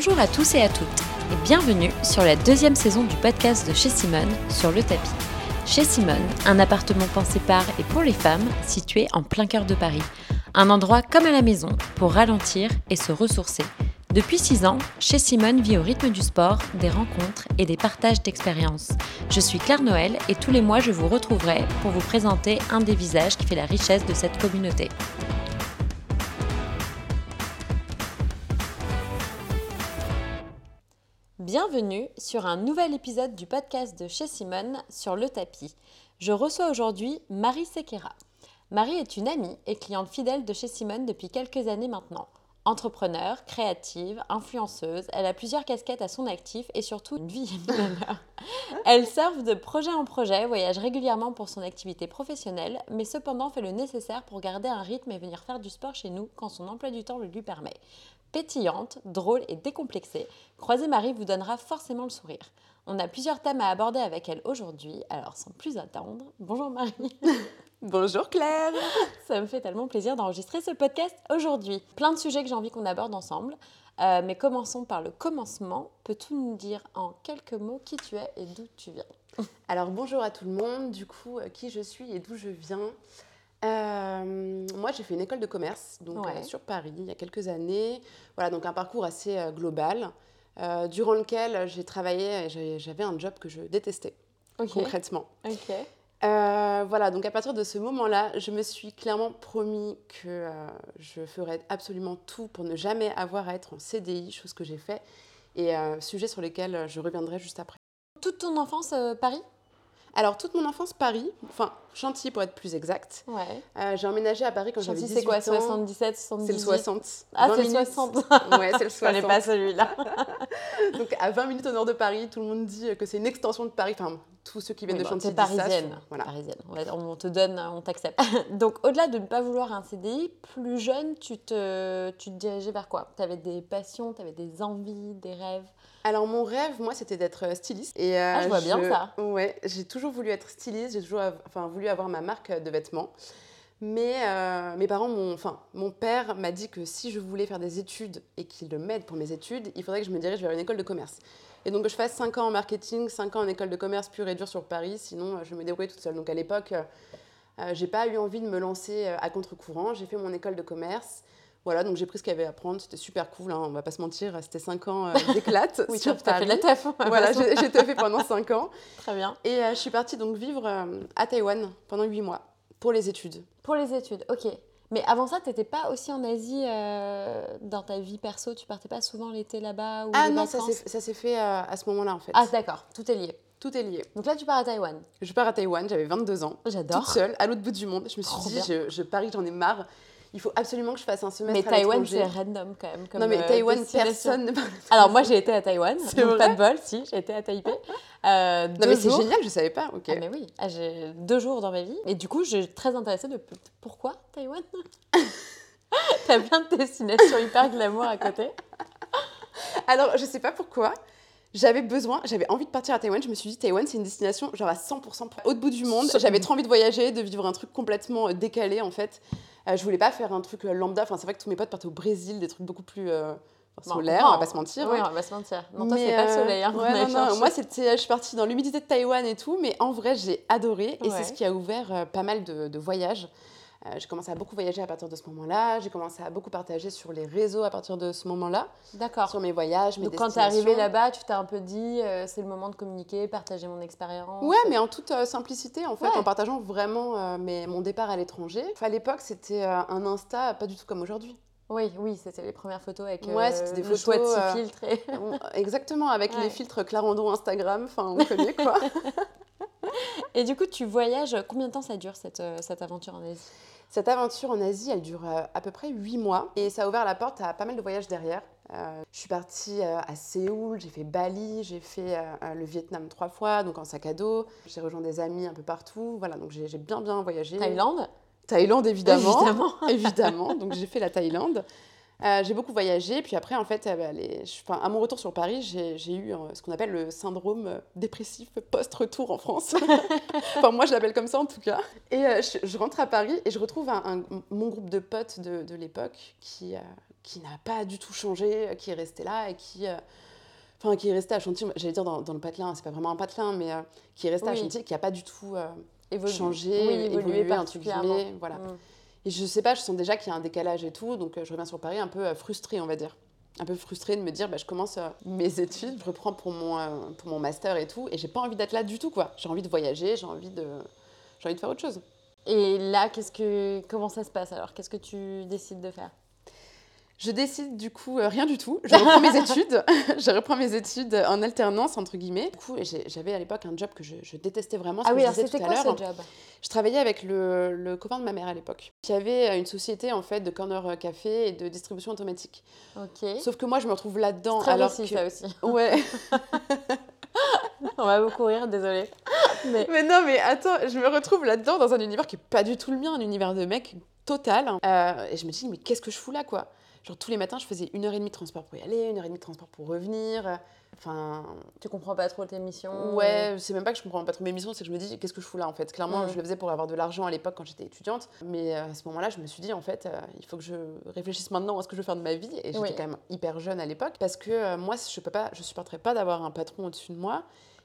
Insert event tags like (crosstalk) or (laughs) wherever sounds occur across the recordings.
Bonjour à tous et à toutes et bienvenue sur la deuxième saison du podcast de chez Simone sur le tapis. Chez Simone, un appartement pensé par et pour les femmes situé en plein cœur de Paris. Un endroit comme à la maison pour ralentir et se ressourcer. Depuis 6 ans, chez Simone vit au rythme du sport, des rencontres et des partages d'expériences. Je suis Claire Noël et tous les mois je vous retrouverai pour vous présenter un des visages qui fait la richesse de cette communauté. Bienvenue sur un nouvel épisode du podcast de chez Simone sur le tapis. Je reçois aujourd'hui Marie Sequera. Marie est une amie et cliente fidèle de chez Simone depuis quelques années maintenant. Entrepreneur, créative, influenceuse, elle a plusieurs casquettes à son actif et surtout une vie (laughs) Elle surfe de projet en projet, voyage régulièrement pour son activité professionnelle, mais cependant fait le nécessaire pour garder un rythme et venir faire du sport chez nous quand son emploi du temps le lui permet. Pétillante, drôle et décomplexée, Croisée Marie vous donnera forcément le sourire. On a plusieurs thèmes à aborder avec elle aujourd'hui, alors sans plus attendre, bonjour Marie (laughs) Bonjour Claire Ça me fait tellement plaisir d'enregistrer ce podcast aujourd'hui. Plein de sujets que j'ai envie qu'on aborde ensemble. Euh, mais commençons par le commencement. Peux-tu nous dire en quelques mots qui tu es et d'où tu viens? Alors bonjour à tout le monde, du coup euh, qui je suis et d'où je viens? Euh, moi j'ai fait une école de commerce donc sur Paris il y a quelques années. Voilà donc un parcours assez global durant lequel j'ai travaillé, j'avais un job que je détestais concrètement. Ok. Euh, voilà, donc à partir de ce moment-là, je me suis clairement promis que euh, je ferais absolument tout pour ne jamais avoir à être en CDI, chose que j'ai fait, et euh, sujet sur lesquels je reviendrai juste après. Toute ton enfance, Paris? Alors, toute mon enfance, Paris, enfin, Chantilly pour être plus exact. Ouais. Euh, j'ai emménagé à Paris quand j'avais 18 ans. c'est quoi, 77, 78 C'est le 60. Ah, c'est le 60 (laughs) Ouais, c'est le 60. Je connais pas celui-là. (laughs) Donc, à 20 minutes au nord de Paris, tout le monde dit que c'est une extension de Paris. Enfin, tous ceux qui viennent de bah, Chantilly parisienne. Ça, voilà. parisienne. On te donne, on t'accepte. (laughs) Donc, au-delà de ne pas vouloir un CDI, plus jeune, tu te, tu te dirigeais vers quoi? Tu avais des passions, tu avais des envies, des rêves? Alors mon rêve, moi, c'était d'être euh, styliste. Et, euh, ah, je vois bien ça. Ouais, j'ai toujours voulu être styliste, j'ai toujours enfin, voulu avoir ma marque de vêtements. Mais euh, mes parents, mon, enfin, mon père m'a dit que si je voulais faire des études et qu'il m'aide pour mes études, il faudrait que je me dirige vers une école de commerce. Et donc que je fasse 5 ans en marketing, 5 ans en école de commerce pure et dure sur Paris, sinon je me débrouillais toute seule. Donc à l'époque, j'ai pas eu envie de me lancer à contre-courant. J'ai fait mon école de commerce. Voilà, donc j'ai pris ce qu'il y avait à apprendre. C'était super cool, hein, on va pas se mentir. C'était 5 ans euh, (laughs) d'éclate. oui, tu as fait de la taf. Voilà, j'ai fait pendant (laughs) 5 ans. Très bien. Et euh, je suis partie donc vivre euh, à Taïwan pendant 8 mois pour les études. Pour les études, ok. Mais avant ça, tu n'étais pas aussi en Asie dans ta vie perso? Tu partais pas souvent l'été là-bas Ah non, ça s'est fait à ce moment-là en fait. Ah d'accord, tout est lié. Tout est lié. Donc là, tu pars à Taïwan. Je pars à Taïwan, j'avais 22 ans. J'adore. Toute seule, à l'autre bout du monde. Je me suis dit, je, je parie, j'en ai marre il faut absolument que je fasse un semestre mais Taïwan, c'est random quand même. non, mais euh, Taïwan, personne ne Alors, moi, j'ai été à Taïwan. Donc, pas de bol, si, j'ai été à Taipei. Euh, non, mais c'est génial, je savais pas. ok Ah, mais oui, ah, j'ai deux jours dans ma vie. Et du coup, suis très intéressée de pourquoi Taïwan (laughs) T'as plein de destinations hyper glamour à côté. Alors, je sais pas pourquoi. J'avais besoin, j'avais envie de partir à Taïwan. Je me suis dit, Taïwan, c'est une destination genre à 100% au bout du monde. J'avais trop envie de voyager, de vivre un truc complètement euh, décalé en fait. Euh, je voulais pas faire un truc euh, lambda. Enfin, c'est vrai que tous mes potes partaient au Brésil, des trucs beaucoup plus euh, solaires, on va pas se mentir. Oui, on va pas se mentir. Non, toi, c'est pas le soleil. Hein, non, non, moi, je suis partie dans l'humidité de Taïwan et tout, mais en vrai, j'ai adoré. Et c'est ce qui a ouvert pas mal de, de voyages. Euh, j'ai commencé à beaucoup voyager à partir de ce moment-là. J'ai commencé à beaucoup partager sur les réseaux à partir de ce moment-là. D'accord. Sur mes voyages, mes Donc quand tu es arrivé là-bas, tu t'es un peu dit, euh, c'est le moment de communiquer, partager mon expérience. Ouais, mais en toute euh, simplicité, en fait, en partageant vraiment mon départ à l'étranger. à l'époque, c'était un Insta pas du tout comme aujourd'hui. Oui, oui, c'était les premières photos avec ouais, c'était des photos chouettes filtres. (laughs) Exactement, avec les filtres Clarendon Instagram, enfin on connaît quoi. (laughs) Et du coup, tu voyages, combien de temps ça dure cette, cette aventure en Asie? Cette aventure en Asie, elle dure euh, à peu près 8 mois et ça a ouvert la porte à pas mal de voyages derrière. Euh, je suis partie euh, à Séoul, j'ai fait Bali, j'ai fait le Vietnam trois fois, donc en sac à dos. J'ai rejoint des amis un peu partout. Voilà, donc j'ai bien bien voyagé. Thaïlande? Thaïlande, évidemment. Évidemment. (laughs) évidemment. Donc j'ai fait la Thaïlande. Euh, j'ai beaucoup voyagé, puis après, en fait, euh, bah, à mon retour sur Paris, j'ai eu euh, ce qu'on appelle le syndrome dépressif post-retour en France. (laughs) enfin, moi, je l'appelle comme ça en tout cas. Et je, rentre à Paris et je retrouve un, mon groupe de potes de, de l'époque qui, qui n'a pas du tout changé, qui est resté là et qui. Enfin, qui est resté à Chantilly, j'allais dire dans, dans le patelin, c'est pas vraiment un patelin, mais qui est resté à Oui. Chantilly, qui n'a pas du tout changé, oui, évolué, évolué particulièrement. voilà. Mm. Et je sais pas, je sens déjà qu'il y a un décalage et tout, donc euh, je reviens sur Paris un peu euh, frustrée, on va dire. Un peu frustrée de me dire, bah, je commence euh, mes études, je reprends pour mon, pour mon master et tout, et j'ai pas envie d'être là du tout, quoi. J'ai envie de voyager, j'ai envie de, j'ai envie de faire autre chose. Et là, qu'est-ce que, comment ça se passe alors? Qu'est-ce que tu décides de faire? Je décide du coup euh, rien du tout. Je reprends mes (laughs) études. (laughs) je reprends mes études en alternance entre guillemets. Du coup, j'avais à l'époque un job que je, je détestais vraiment. ce Ah que oui, je alors disais tout quoi ce job? Je travaillais avec le, le copain de ma mère à l'époque, qui avait euh, une société en fait de corner café et de distribution automatique. Ok. Sauf que moi, je me retrouve là-dedans. Très alors réussi que... ça aussi. (laughs) Ouais. On va beaucoup rire, désolée. Mais mais non, mais attends, je me retrouve là-dedans dans un univers qui est pas du tout le mien, un univers de mec total. Euh, et je me dis, mais qu'est-ce que je fous là, quoi? Genre tous les matins, je faisais une heure et demie de transport pour y aller, une heure et demie de transport pour revenir. Enfin, tu comprends pas trop tes missions Ouais, c'est même pas que je comprends pas trop mes missions, c'est que je me dis qu'est-ce que je fous là en fait? Clairement, Mm. je le faisais pour avoir de l'argent à l'époque quand j'étais étudiante, mais euh, à ce moment-là, je me suis dit en fait, euh, il faut que je réfléchisse maintenant à ce que je veux faire de ma vie. Et j'étais Oui. quand même hyper jeune à l'époque parce que euh, moi, je peux pas, je supporterais pas d'avoir un patron au-dessus de moi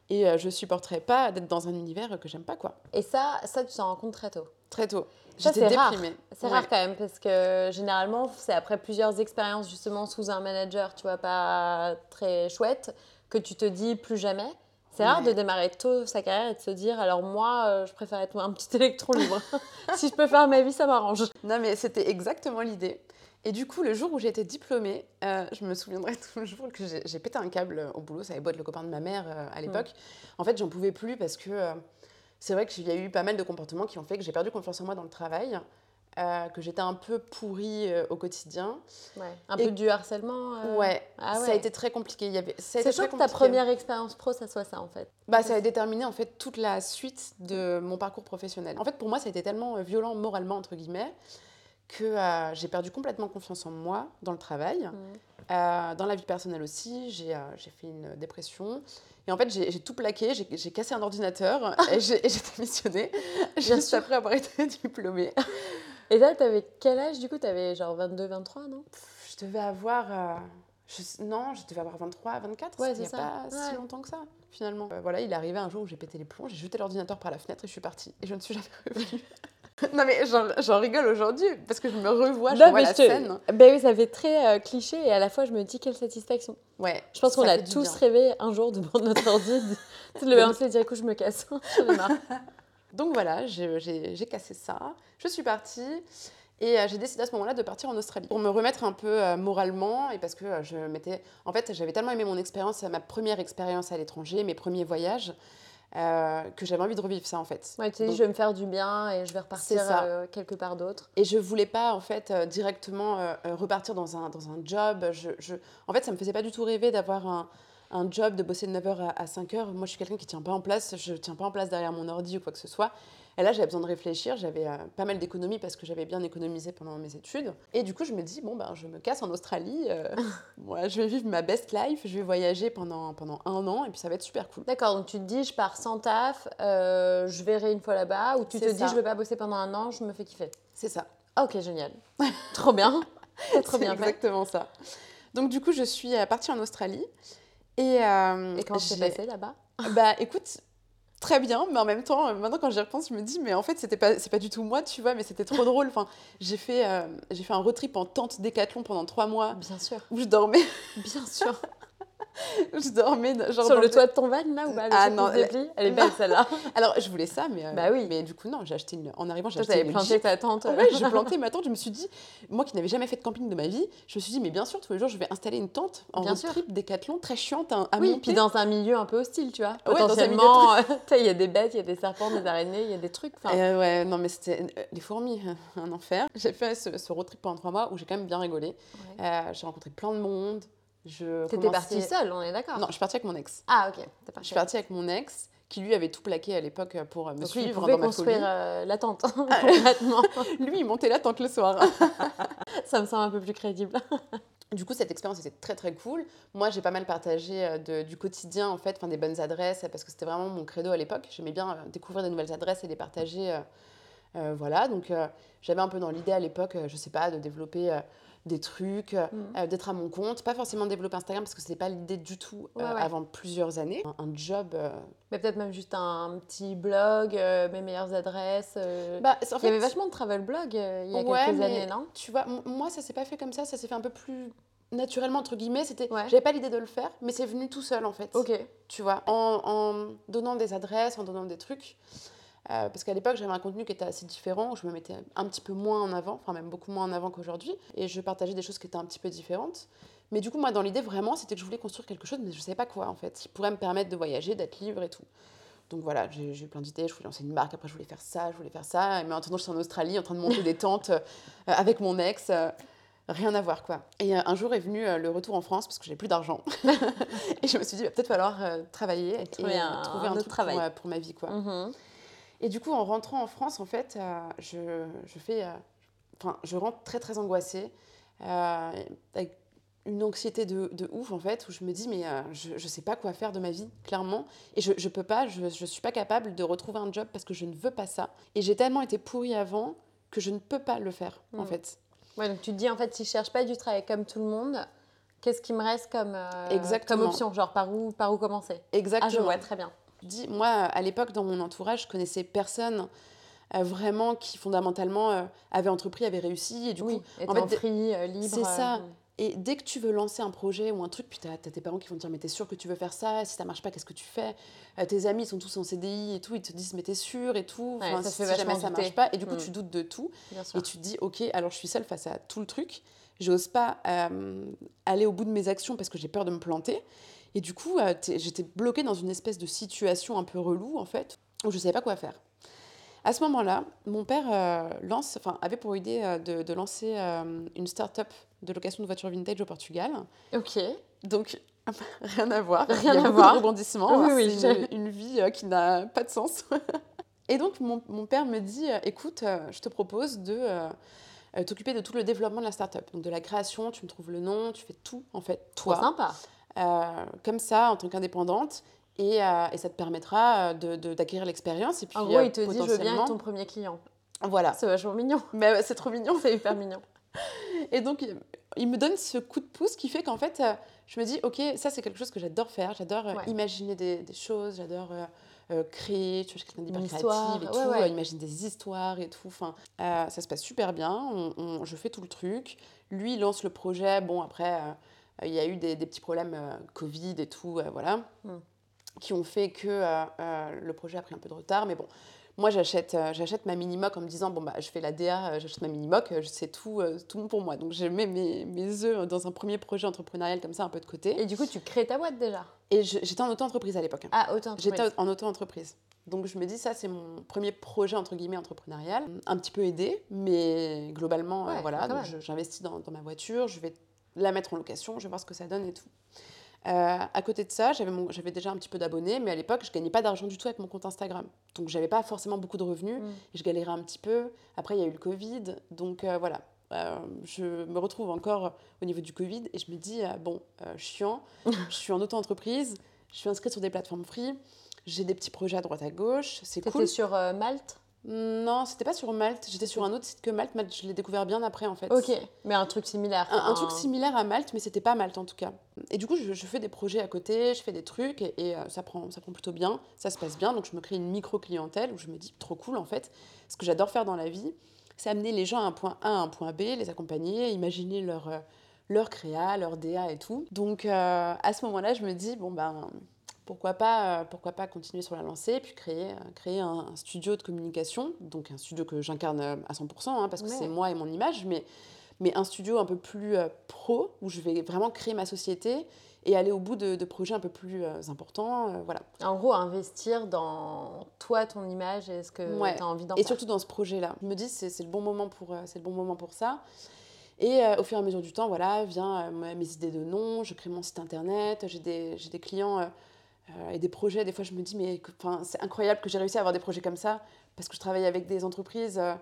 et euh, je supporterais pas d'être dans un univers que j'aime pas quoi. Et ça, ça tu t'en rends compte très tôt? Très tôt. Ça, J'étais c'est rare. déprimée. C'est Ouais. rare quand même parce que généralement, c'est après plusieurs expériences justement sous un manager, tu vois, pas très chouette, que tu te dis plus jamais. C'est rare de démarrer tôt sa carrière et de se dire alors moi, euh, je préfère être un petit (laughs) électron libre. (laughs) si je peux faire ma vie, ça m'arrange. Non, mais c'était exactement l'idée. Et du coup, le jour où j'ai été diplômée, euh, je me souviendrai (laughs) toujours que j'ai pété un câble au boulot. Ça avait beau être le copain de ma mère euh, à l'époque. En fait, j'en pouvais plus parce que c'est vrai qu'il y a eu pas mal de comportements qui ont fait que j'ai perdu confiance en moi dans le travail, euh, que j'étais un peu pourrie euh, au quotidien. Ouais. Un Et- peu du harcèlement. euh, Ouais, Ah ça a ouais. été très compliqué. Il y avait, C'est très que ta première expérience pro, ça soit ça en fait. Bah, ça a déterminé en fait toute la suite de mon parcours professionnel. En fait, pour moi, ça a été tellement violent moralement, entre guillemets, que euh, j'ai perdu complètement confiance en moi dans le travail. Mm. Euh, dans la vie personnelle aussi, j'ai euh, j'ai fait une dépression. Et en fait, j'ai tout plaqué, j'ai cassé un ordinateur (laughs) et j'ai démissionné (laughs) juste sûr. après avoir été (laughs) diplômée. Et là, t'avais quel âge du coup? T'avais genre 22, 23, non? Pff, Je devais avoir. je non, je devais avoir 23, 24. Ouais, c'est pas si Ouais. longtemps que ça, finalement. Voilà, il est arrivé un jour où j'ai pété les plombs, j'ai jeté l'ordinateur par la fenêtre et je suis partie. Et je ne suis jamais revenue. (laughs) non, mais j'en rigole aujourd'hui parce que je me revois, je Non, vois mais la je te- scène. Ben oui, ça fait très euh, cliché et à la fois je me dis quelle satisfaction. Ouais, Je pense qu'on a tous rêvé un jour de prendre notre ordi, de, le balancer et dire écoute, je me casse. (laughs) Donc voilà, j'ai cassé ça. Je suis partie. Et euh, j'ai décidé à ce moment-là de partir en Australie pour me remettre un peu euh, moralement et parce que euh, je m'étais. En fait, j'avais tellement aimé mon expérience, ma première expérience à l'étranger, mes premiers voyages, euh, que j'avais envie de revivre ça en fait. Ouais, tu dit je vais me faire du bien et je vais repartir euh, quelque part d'autre. Et je voulais pas en fait euh, directement repartir dans un, dans un job. Je, je- En fait, ça me faisait pas du tout rêver d'avoir un, un job, de bosser de 9h à, 5h. Moi, je suis quelqu'un qui tient pas en place. Je tiens pas en place derrière mon ordi ou quoi que ce soit. Et là, j'avais besoin de réfléchir. J'avais euh, pas mal d'économies parce que j'avais bien économisé pendant mes études. Et du coup, je me dis, bon, ben, je me casse en Australie. euh, (laughs) voilà, je vais vivre ma best life. Je vais voyager pendant, pendant un an et puis ça va être super cool. D'accord, donc tu te dis je pars sans taf, euh, je verrai une fois là-bas, ou tu te dis je vais pas bosser pendant un an, je me fais kiffer. C'est ça. Ok, génial. (laughs) trop bien. Trop, bien fait. exactement ça. Donc, du coup, je suis euh, partie en Australie. Et, euh, Et comment c'est passé là-bas? Bah écoute, très bien, mais en même temps, euh, maintenant quand j'y repense, je me dis, mais en fait, c'était pas, c'est pas du tout moi, tu vois, mais c'était trop drôle. Enfin, j'ai fait, euh, j'ai fait un road trip en tente décathlon pendant trois mois Bien sûr, où je dormais, bien sûr. (laughs) (laughs) je dormais genre Sur le toit de ton van là ou pas le Ah non, Elle est belle celle-là. (laughs) Alors je voulais ça, mais euh, Bah oui. mais du coup non, j'ai acheté une, en arrivant j'ai acheté une planté ta tente. Ouais, j'ai (laughs) planté ma tente. Je me suis dit, moi qui n'avais jamais fait de camping de ma vie, je me suis dit, mais bien sûr, tous les jours, je vais installer une tente en Bien road trip décathlon, très chiante à, à Oui, monter. puis dans un milieu un peu hostile, tu vois. Ouais, Potentiellement, euh, il y a des bêtes, il y a des serpents, des araignées, il y a des trucs. Enfin, Euh, ouais, non, mais c'était euh, les fourmis, un enfer. J'ai fait ce, ce road trip pendant trois mois où j'ai quand même bien rigolé. Ouais. Euh, j'ai rencontré plein de monde. Je T'étais commençais- partie seule, on est d'accord Non, je suis partie avec mon ex. Ah, ok. T'es Je partie. suis partie avec mon ex qui lui avait tout plaqué à l'époque pour me Donc lui, il suivre dans ma construire euh, la tente, (laughs) (laughs) concrètement. (laughs) Lui, il montait la tente le soir. Ça me semble un peu plus crédible. du coup, cette expérience était très très cool. Moi, j'ai pas mal partagé euh, de- du quotidien, en fait, enfin des bonnes adresses, parce que c'était vraiment mon credo à l'époque. J'aimais bien euh, découvrir des nouvelles adresses et les partager. euh, voilà, donc euh, j'avais un peu dans l'idée à l'époque, je sais pas, de développer des trucs, Mm. euh, d'être à mon compte, pas forcément développer Instagram parce que c'était pas l'idée du tout euh, Ouais, ouais. avant plusieurs années. Un, un job. euh, Mais peut-être même juste un petit blog, euh, mes meilleures adresses. euh. Bah, en il y avait vachement de travel blog euh, il y a quelques mais années, non? tu vois, moi ça s'est pas fait comme ça, ça s'est fait un peu plus naturellement entre guillemets. C'était, Ouais. j'avais pas l'idée de le faire, mais c'est venu tout seul en fait. Ok. tu vois, en, en donnant des adresses, en donnant des trucs. Euh, parce qu'à l'époque, j'avais un contenu qui était assez différent, où je me mettais un petit peu moins en avant, enfin même beaucoup moins en avant qu'aujourd'hui, et je partageais des choses qui étaient un petit peu différentes. Mais du coup, moi, dans l'idée, vraiment, c'était que je voulais construire quelque chose, mais je ne savais pas quoi, en fait, qui pourrait me permettre de voyager, d'être libre et tout. Donc voilà, j'ai eu plein d'idées, je voulais lancer une marque, après je voulais faire ça, je voulais faire ça, mais en attendant, je suis en Australie en train de monter des tentes euh, avec mon ex. euh, Rien à voir quoi. Et euh, un jour est venu le retour en France parce que j'ai plus d'argent. (laughs) et je me suis dit, il va peut-être falloir travailler et, trouver un- un truc travail. Pour, pour ma vie quoi. Mhm. Et du coup, en rentrant en France, en fait, euh, je, je fais, euh, enfin, je rentre très très angoissée, euh, avec une anxiété de, de ouf en fait, où je me dis mais euh, je, je sais pas quoi faire de ma vie, clairement, et je, je peux pas, je, je suis pas capable de retrouver un job parce que je ne veux pas ça. Et j'ai tellement été pourrie avant que je ne peux pas le faire en Mm. fait. Ouais, donc tu te dis, en fait, si je cherche pas du travail comme tout le monde, qu'est-ce qui me reste comme, euh, comme option? Genre, par où, par où commencer? Exactement. Ah, je vois, très bien. Dis, moi, à l'époque, dans mon entourage, je connaissais personne euh, vraiment qui, fondamentalement, euh, avait entrepris, avait réussi. Et du oui, coup, et en fait, free, euh, libre. c'est ça. et dès que tu veux lancer un projet ou un truc, puis tu as, tes parents qui vont te dire, mais t'es sûr que tu veux faire ça? Si ça marche pas, qu'est-ce que tu fais? Tes amis sont tous en CDI et tout, ils te disent, mais t'es sûr et tout? Ouais, Enfin, ça si fait jamais ça douter. marche pas. Et du coup, Mm. tu doutes de tout. Et tu te dis, ok, alors je suis seule face à tout le truc. J'ose pas aller au bout de mes actions parce que j'ai peur de me planter. Et du coup, euh, j'étais bloquée dans une espèce de situation un peu relou, en fait, où je savais pas quoi faire. À ce moment-là, mon père euh, lance, enfin, avait pour idée euh, de, de lancer euh, une start-up de location de voitures vintage au Portugal. Ok. Donc, (laughs) rien à voir. Rien Il y a à voir. de rebondissements. Oui, oui, C'est une, une vie qui n'a pas de sens. (laughs) Et donc, mon, mon père me dit écoute, je te propose de t'occuper de tout le développement de la start-up. Donc, de la création, tu me trouves le nom, tu fais tout, en fait, Trop toi, sympa. Euh, comme ça, en tant qu'indépendante. Et, euh, et ça te permettra euh, de- de- d'acquérir l'expérience. Et puis, En gros, il te dit, je veux bien être potentiellement- ton premier client. Voilà. C'est vachement mignon. Mais (laughs) ouais, c'est trop mignon. C'est hyper mignon. Et donc, il- me donne ce coup de pouce qui fait qu'en fait, je me dis, ok, ça c'est quelque chose que j'adore faire. J'adore Ouais. imaginer des, des choses, j'adore euh, créer. Tu vois, je suis quelqu'un d'hyper créative et ouais, tout, ouais. imaginer des histoires et tout. Enfin, euh, ça se passe super bien. On- on- je fais tout le truc. Lui, il lance le projet. Bon, après, euh, il y a eu des, des petits problèmes euh, Covid et tout, euh, voilà, Mm. qui ont fait que euh, euh, le projet a pris un peu de retard. Mais bon. Moi, j'achète, euh, j'achète ma mini-mock en me disant, bon, bah, je fais la DA, euh, j'achète ma mini-mock, euh, c'est tout, euh, tout pour moi. Donc, je mets mes, mes œufs dans un premier projet entrepreneurial comme ça, un peu de côté. Et du coup, tu crées ta boîte déjà? Et j'étais en auto-entreprise à l'époque. hein. Ah, autant. J'étais en auto-entreprise. Donc, je me dis, ça, c'est mon premier projet, entre guillemets, entrepreneurial. Un petit peu aidé, mais globalement, euh, Ouais, voilà. j'investis dans, dans ma voiture, je vais la mettre en location, je vais voir ce que ça donne et tout. Euh, à côté de ça, j'avais déjà un petit peu d'abonnés, mais à l'époque, je gagnais pas d'argent du tout avec mon compte Instagram. Donc, j'avais pas forcément beaucoup de revenus. Mm. Et je galérais un petit peu. Après, il y a eu le Covid. Donc euh, voilà, Euh, je me retrouve encore au niveau du Covid et je me dis, euh, bon, euh, chiant, (laughs) je suis en auto-entreprise, je suis inscrite sur des plateformes free, j'ai des petits projets à droite à gauche, c'est cool. sur Malte? Non, c'était pas sur Malte, j'étais sur un autre site que Malte. Malte, je l'ai découvert bien après en fait. Ok, mais un truc similaire. Un, truc similaire à Malte, mais c'était pas Malte en tout cas. Et du coup, je, je fais des projets à côté, je fais des trucs et, et, euh, ça, prend, ça prend plutôt bien, ça se passe bien. Donc je me crée une micro-clientèle où je me dis trop cool en fait. Ce que j'adore faire dans la vie, c'est amener les gens à un point A à un point B, les accompagner, imaginer leur, euh, leur créa, leur DA et tout. Donc euh, à ce moment-là, je me dis, bon ben. Pourquoi pas, euh, pourquoi pas continuer sur la lancée, puis créer, euh, créer un, un studio de communication, donc un studio que j'incarne euh, à 100%, hein, parce que Ouais. c'est moi et mon image, mais mais un studio un peu plus euh, pro, où je vais vraiment créer ma société et aller au bout de, de projets un peu plus euh, importants. euh, voilà. En gros, investir dans toi, ton image et ce que Ouais. tu as envie d'en Et faire. surtout dans ce projet-là. Je me dis, c'est c'est le, bon moment pour, le bon moment pour ça. Et euh, au fur et à mesure du temps, voilà, vient euh, mes idées de nom, je crée mon site internet, j'ai des, des clients euh, et des projets. Des fois, je me dis, mais c'est incroyable que j'ai réussi à avoir des projets comme ça, parce que je travaille avec des entreprises euh,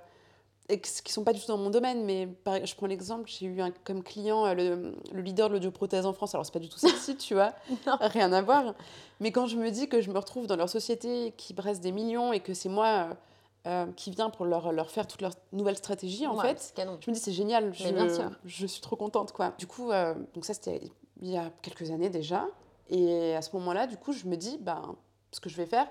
et qui sont pas du tout dans mon domaine. Mais par- je prends l'exemple, j'ai eu un- comme client euh, le, le leader de l'audioprothèse en France. Alors, c'est pas du tout sexy, (laughs) tu vois, (laughs) rien à voir. Mais quand je me dis que je me retrouve dans leur société qui brasse des millions et que c'est moi... euh, euh, qui vient pour leur, leur faire toute leur nouvelle stratégie, en Ouais, fait, canon. je me dis c'est génial, je, Mais bien sûr. je suis trop contente quoi. Du coup, euh, donc ça c'était il y a quelques années déjà. Et à ce moment-là, du coup, je me dis, ben, ce que je vais faire,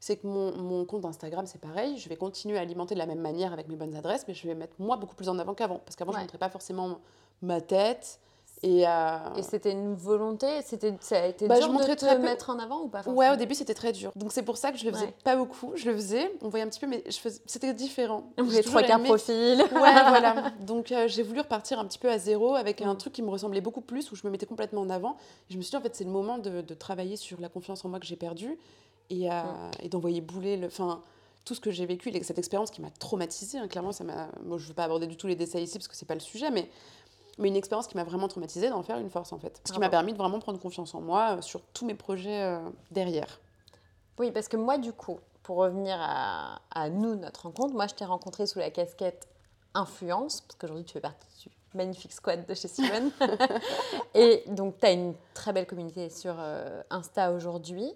c'est que mon, mon compte Instagram, c'est pareil, je vais continuer à alimenter de la même manière avec mes bonnes adresses, mais je vais mettre moi beaucoup plus en avant qu'avant. Parce qu'avant, je ne montrais pas forcément ma tête. Et, euh, Et c'était une volonté c'était, Ça a été Bah, dur je de te peu. mettre en avant ou pas Ouais, au début c'était très dur. Donc c'est pour ça que je le faisais Ouais. pas beaucoup. Je le faisais, on voyait un petit peu, mais je faisais... c'était différent. Avez toujours trois quarts profil. (laughs) Ouais, voilà. (laughs) Donc euh, j'ai voulu repartir un petit peu à zéro avec un Mm. truc qui me ressemblait beaucoup plus, où je me mettais complètement en avant. Et je me suis dit, en fait, c'est le moment de, de travailler sur la confiance en moi que j'ai perdue et, euh, Mm. et d'envoyer bouler le. Enfin, tout ce que j'ai vécu, et cette expérience qui m'a traumatisée, hein, clairement, ça m'a. Je ne veux pas aborder du tout les détails ici parce que c'est pas le sujet, mais, mais une expérience qui m'a vraiment traumatisée d'en faire une force en fait. Ce qui m'a permis de vraiment prendre confiance en moi euh, sur tous mes projets euh, derrière. Oui, parce que moi, du coup, pour revenir à, à nous, notre rencontre, moi, je t'ai rencontré sous la casquette influence, parce qu'aujourd'hui, tu fais partie du magnifique squad de chez Simone. (laughs) et donc, tu as une très belle communauté sur euh, Insta aujourd'hui.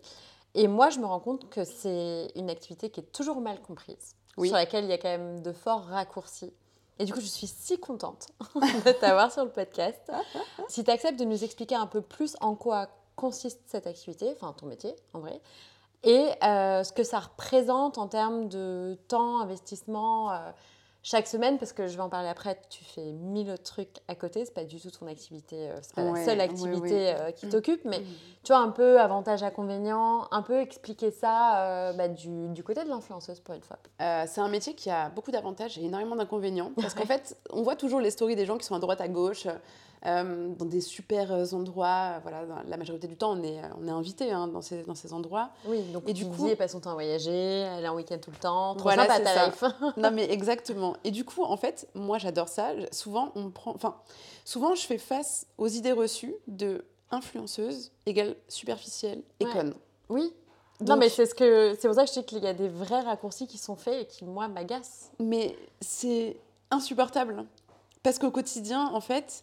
Et moi, je me rends compte que c'est une activité qui est toujours mal comprise, Oui. sur laquelle il y a quand même de forts raccourcis. Et du coup, je suis si contente (laughs) de t'avoir sur le podcast. Si tu acceptes de nous expliquer un peu plus en quoi consiste cette activité, enfin ton métier en vrai, et euh, ce que ça représente en termes de temps, investissement euh, chaque semaine, parce que je vais en parler après, tu fais mille autres trucs à côté, c'est pas du tout ton activité, euh, c'est pas Ouais, la seule activité oui. euh, qui Mm. t'occupe, mais tu vois un peu avantages, inconvénients, un peu expliquer ça euh, bah, du, du côté de l'influenceuse pour une fois. Euh, c'est un métier qui a beaucoup d'avantages et énormément d'inconvénients. Parce qu'en (laughs) fait, on voit toujours les stories des gens qui sont à droite, à gauche, euh, dans des super euh, endroits. Voilà, dans la majorité du temps, on est, on est invité hein, dans, ces, dans ces endroits. Oui, donc Et du coup, elle passe son temps à voyager, elle est en week-end tout le temps, trop Voilà, sympa ta life. (laughs) non, mais exactement. Et du coup, en fait, moi, j'adore ça. Souvent, on prend... enfin, souvent, je fais face aux idées reçues de influenceuse égale superficielle et Ouais. conne. Oui. non, mais c'est ce que c'est pour ça que je sais qu'il y a des vrais raccourcis qui sont faits et qui moi m'agacent. Mais c'est insupportable. Parce qu'au quotidien, en fait,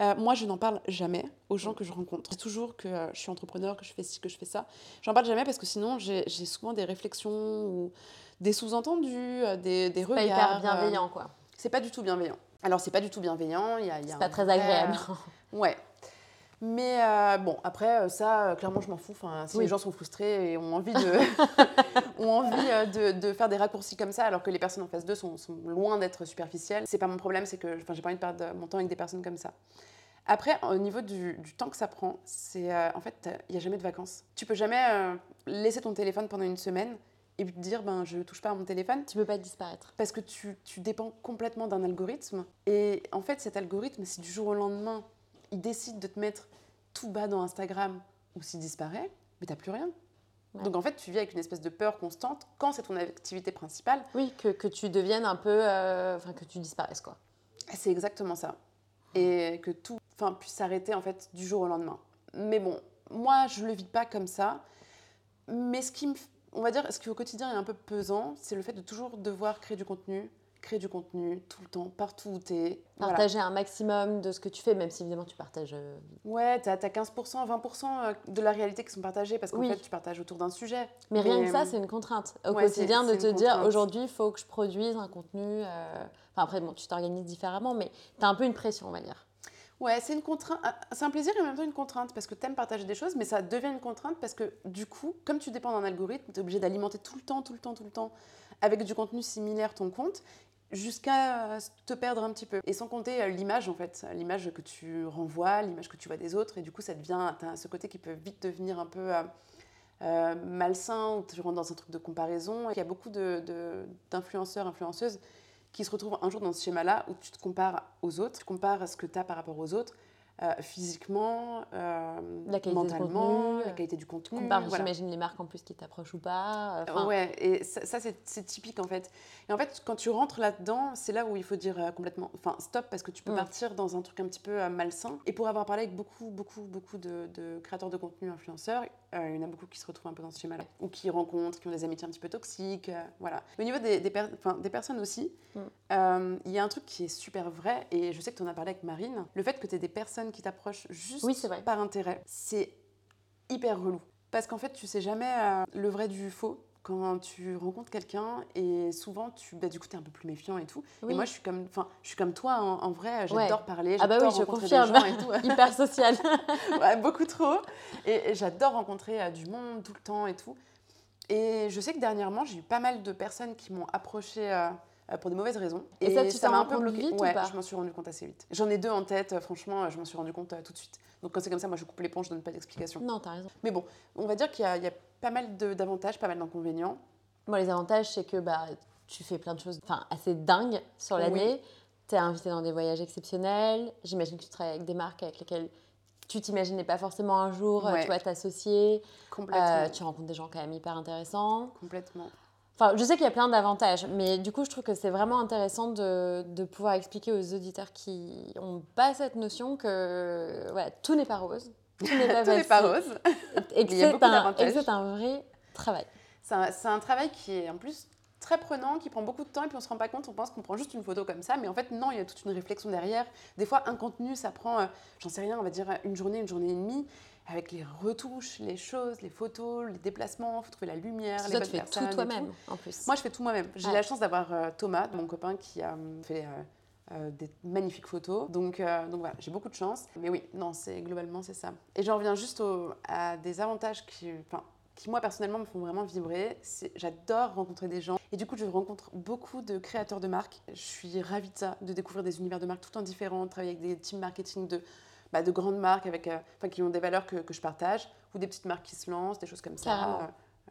euh, moi, je n'en parle jamais aux gens que je rencontre. Dis toujours que euh, je suis entrepreneur, que je fais ci, que je fais ça. J'en parle jamais parce que sinon, j'ai souvent des réflexions ou des sous-entendus, euh, des, des Pas regards. hyper euh, bienveillant quoi. c'est pas du tout bienveillant. Alors, c'est pas du tout bienveillant. il Y a, y a C'est pas très agréable. (laughs) Ouais. Mais euh, bon, après, euh, ça, euh, clairement, je m'en fous. Enfin, si Oui. les gens sont frustrés et ont envie, de, (laughs) ont envie de, de faire des raccourcis comme ça, alors que les personnes en face d'eux sont, sont loin d'être superficielles, c'est pas mon problème, c'est que enfin, j'ai pas envie de perdre mon temps avec des personnes comme ça. Après, au niveau du, du temps que ça prend, c'est euh, en fait, il n'y a jamais de vacances. Tu peux jamais euh, laisser ton téléphone pendant une semaine et puis te dire, ben, je touche pas à mon téléphone. Tu peux pas disparaître. Parce que tu, tu dépends complètement d'un algorithme. Et en fait, cet algorithme, si du jour au lendemain, il décide de te mettre tout bas dans Instagram ou s'il disparaît, mais t'as plus rien. Ouais. Donc en fait, tu vis avec une espèce de peur constante quand c'est ton activité principale. Oui, que, que tu deviennes un peu, euh, enfin que tu disparaisses quoi. C'est exactement ça. Et que tout puisse s'arrêter en fait du jour au lendemain. Mais bon, moi, je le vis pas comme ça. Mais ce qui me, on va dire, ce qui au quotidien est un peu pesant, c'est le fait de toujours devoir créer du contenu, créer du contenu tout le temps, partout où tu es. Partager un maximum de ce que tu fais, même si évidemment tu partages. euh, Ouais, t'as as 15%, 20% de la réalité qui sont partagées parce qu'en Oui. fait, tu partages autour d'un sujet. Mais rien Mais, que ça, euh, c'est une contrainte. Au ouais, quotidien, de te dire aujourd'hui, il faut que je produise un contenu. euh, Enfin, après, bon, tu t'organises différemment, mais tu as un peu une pression, on va dire. Ouais, c'est une contrainte. C'est un plaisir et en même temps une contrainte parce que t'aimes partager des choses, mais ça devient une contrainte parce que du coup, comme tu dépends d'un algorithme, t'es obligé d'alimenter tout le temps, tout le temps, tout le temps avec du contenu similaire ton compte jusqu'à euh, te perdre un petit peu. Et sans compter euh, l'image en fait, l'image que tu renvoies, l'image que tu vois des autres, et du coup, ça devient, t'as ce côté qui peut vite devenir un peu euh, malsain ou tu rentres dans un truc de comparaison. Il y a beaucoup de- de- d'influenceurs, influenceuses qui se retrouvent un jour dans ce schéma-là où tu te compares aux autres, tu compares à ce que tu as par rapport aux autres, euh, physiquement, euh, La mentalement, contenu, la qualité du contenu. Compare, voilà. j'imagine, les marques en plus qui t'approchent ou pas. euh, Ouais, et ça, ça, c'est typique en fait. Et en fait, quand tu rentres là-dedans, c'est là où il faut dire euh, complètement, enfin stop, parce que tu peux Mm. partir dans un truc un petit peu malsain. Et pour avoir parlé avec beaucoup, beaucoup, beaucoup de, de créateurs de contenu influenceurs, il y en a beaucoup qui se retrouvent un peu dans ce schéma-là, ou qui rencontrent, qui ont des amitiés un petit peu toxiques, voilà. Au niveau des, des, per- enfin, des personnes aussi, Mm. il y a un truc qui est super vrai, et je sais que tu en as parlé avec Marine, le fait que tu aies des personnes qui t'approchent juste Oui, c'est vrai. par intérêt, c'est hyper relou. Parce qu'en fait, tu sais jamais euh, le vrai du faux. quand tu rencontres quelqu'un et souvent tu bah, du coup tu es un peu plus méfiant et tout Oui. et moi je suis comme enfin je suis comme toi en, en vrai j'adore Ouais. parler Ah bah oui, je confirme. des gens et tout (laughs) Hyper social. (laughs) Ouais, beaucoup trop et, et j'adore rencontrer euh, du monde tout le temps et tout et je sais que dernièrement j'ai eu pas mal de personnes qui m'ont approché euh, pour des mauvaises raisons Et ça, tu t'en m'a un peu bloqué vite ou pas je m'en suis rendu compte assez vite j'en ai deux en tête euh, franchement euh, je m'en suis rendu compte euh, tout de suite donc quand c'est comme ça moi je coupe l'éponge je donne pas d'explication non, t'as raison. mais bon on va dire qu'il y, a- il y a pas mal d'avantages pas mal d'inconvénients Bon, les avantages, c'est que bah, tu fais plein de choses assez dingues sur l'année. Tu es invité dans des voyages exceptionnels. J'imagine que tu travailles avec des marques avec lesquelles tu t'imaginais pas forcément un jour, euh, Ouais. tu vois, t'associer. complètement Euh, tu rencontres des gens quand même hyper intéressants. complètement Enfin, je sais qu'il y a plein d'avantages, mais du coup, je trouve que c'est vraiment intéressant de, de pouvoir expliquer aux auditeurs qui n'ont pas cette notion que voilà, tout n'est pas rose. Tout n'est pas (laughs) rose Et que Il y a c'est un, un vrai travail. C'est un, travail qui est en plus très prenant, qui prend beaucoup de temps et puis on se rend pas compte, on pense qu'on prend juste une photo comme ça, mais en fait non, il y a toute une réflexion derrière. Des fois, un contenu, ça prend, euh, j'en sais rien, on va dire une journée, une journée et demie, avec les retouches, les choses, les photos, les déplacements, il faut trouver la lumière, les bonnes tu fais tout toi-même, en plus. Moi, je fais tout moi-même. J'ai la chance d'avoir euh, Thomas, mon copain, qui a euh, fait euh, euh, des magnifiques photos. Donc, donc voilà, j'ai beaucoup de chance. Mais oui, non, c'est globalement c'est ça. Et j'en reviens juste au- à des avantages qui, moi personnellement me font vraiment vibrer. J'adore rencontrer des gens. Et du coup, je rencontre beaucoup de créateurs de marques. Je suis ravie de ça, de découvrir des univers de marques tout le temps différents, de travailler avec des teams marketing de bah, de grandes marques avec, euh, enfin, qui ont des valeurs que, que je partage, ou des petites marques qui se lancent, des choses comme ça.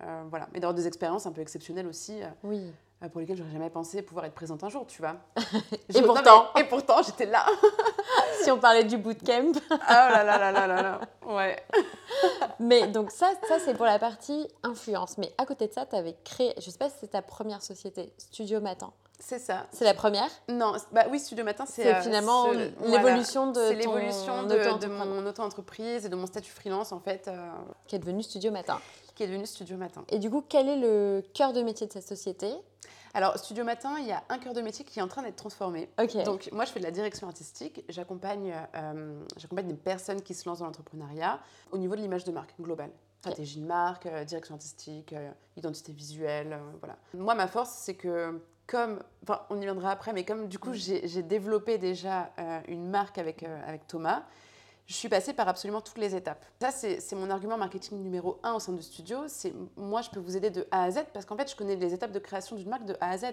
Euh, euh, voilà. Mais d'avoir des expériences un peu exceptionnelles aussi. Oui. pour lesquels j'aurais jamais pensé pouvoir être présente un jour, tu vois. (laughs) Et pourtant. et pourtant, j'étais là. (laughs) si on parlait du bootcamp. oh (laughs) là là là là là là. Ouais. Mais donc ça, ça c'est pour la partie influence. Mais à côté de ça, tu avais créé, je sais pas si c'est ta première société, Studio Matin. C'est ça. C'est la première Non, bah oui, Studio Matin, c'est euh, finalement ce- l'évolution de l'évolution de, mon auto-entreprise et de mon statut freelance, en fait, euh, qui est devenue Studio Matin. qui est devenu Studio Matin. Et du coup, quel est le cœur de métier de cette société? Alors, Studio Matin, il y a un cœur de métier qui est en train d'être transformé. Donc, moi, je fais de la direction artistique. J'accompagne euh, des personnes qui se lancent dans l'entrepreneuriat au niveau de l'image de marque globale. Stratégie de marque, euh, direction artistique, identité visuelle, voilà. Moi, ma force, c'est que comme, enfin, on y viendra après, mais comme du coup, j'ai développé déjà euh, une marque avec, euh, avec Thomas, je suis passée par absolument toutes les étapes. Ça, c'est mon argument marketing numéro un au sein de studio. C'est moi, je peux vous aider de A à Z parce qu'en fait, je connais les étapes de création d'une marque de A à Z.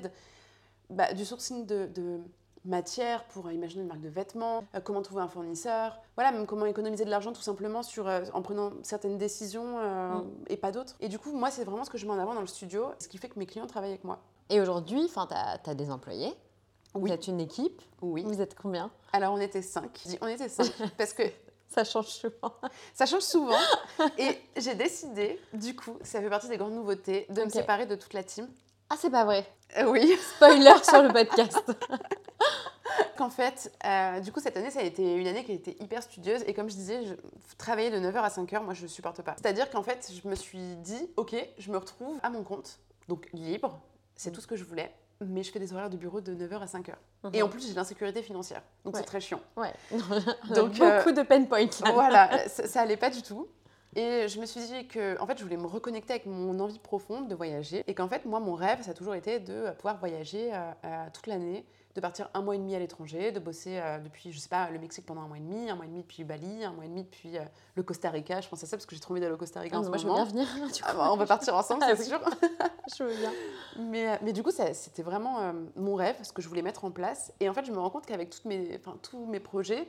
Bah, du sourcing de, de matière pour euh, imaginer une marque de vêtements, euh, comment trouver un fournisseur, voilà, même comment économiser de l'argent tout simplement sur, euh, en prenant certaines décisions euh, Mm. et pas d'autres. Et du coup, moi, c'est vraiment ce que je mets en avant dans le studio, ce qui fait que mes clients travaillent avec moi. Et aujourd'hui, tu as, des employés. Vous Oui. êtes une équipe. Oui. Vous êtes combien? Alors, on était cinq. On était cinq (laughs) parce que Ça change souvent. ça change souvent. (laughs) Et j'ai décidé, du coup, ça fait partie des grandes nouveautés, de me séparer de toute la team. Ah, c'est pas vrai. Euh, oui. (laughs) Spoiler sur le podcast. qu'en fait, euh, du coup, cette année, ça a été une année qui a été hyper studieuse. Et comme je disais, je, travailler de 9h à 5h, moi, je ne supporte pas. C'est-à-dire qu'en fait, je me suis dit, OK, je me retrouve à mon compte, donc libre, c'est tout ce que je voulais. Mais je fais des horaires de bureau de 9h à 5h. Et en plus, j'ai l'insécurité financière. Donc, Ouais. c'est très chiant. Ouais. (laughs) Donc, Donc, euh, beaucoup de pain points. là. voilà, (laughs) ça, ça allait pas du tout. Et je me suis dit que, en fait, je voulais me reconnecter avec mon envie profonde de voyager. Et qu'en fait, moi, mon rêve, ça a toujours été de pouvoir voyager euh, euh, toute l'année, de partir un mois et demi à l'étranger, de bosser euh, depuis, je sais pas, le Mexique pendant un mois et demi, un mois et demi depuis Bali, un mois et demi depuis euh, le Costa Rica. Je pense à ça parce que j'ai trop envie d'aller au Costa Rica Ah, en ce moi, je veux moment. bien venir. Du coup. Ah bah, on va partir ensemble, (laughs) Ah c'est oui. sûr. (laughs) Je veux bien. Mais, euh, mais du coup, c'était vraiment euh, mon rêve, ce que je voulais mettre en place. Et en fait, je me rends compte qu'avec toutes mes, tous mes projets,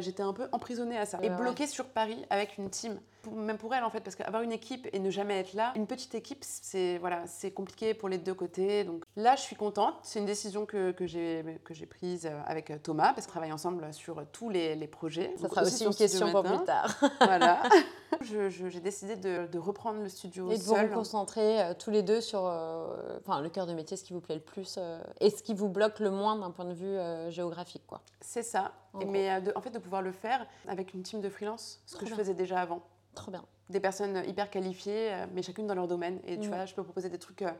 j'étais un peu emprisonnée à ça. Et ouais. bloquée sur Paris avec une team. Pour- même pour elle, en fait, parce qu'avoir une équipe et ne jamais être là, une petite équipe, c'est voilà, c'est compliqué pour les deux côtés. Donc là, je suis contente. C'est une décision que, que j'ai que j'ai prise euh, avec euh, Thomas, parce qu'on travaille ensemble sur tous les, les projets. Ça Donc sera aussi une question pour plus tard. (laughs) Voilà. (laughs) J'ai décidé de, de reprendre le studio Et de vous concentrer euh, tous les deux sur euh, enfin, le cœur de métier, ce qui vous plaît le plus euh, et ce qui vous bloque le moins d'un point de vue euh, géographique. Quoi. C'est ça. En mais euh, de- en fait, de pouvoir le faire avec une team de freelance, ce que je faisais déjà avant. Trop bien. Des personnes hyper qualifiées, euh, mais chacune dans leur domaine. Et tu Mm. vois, je peux proposer des trucs euh,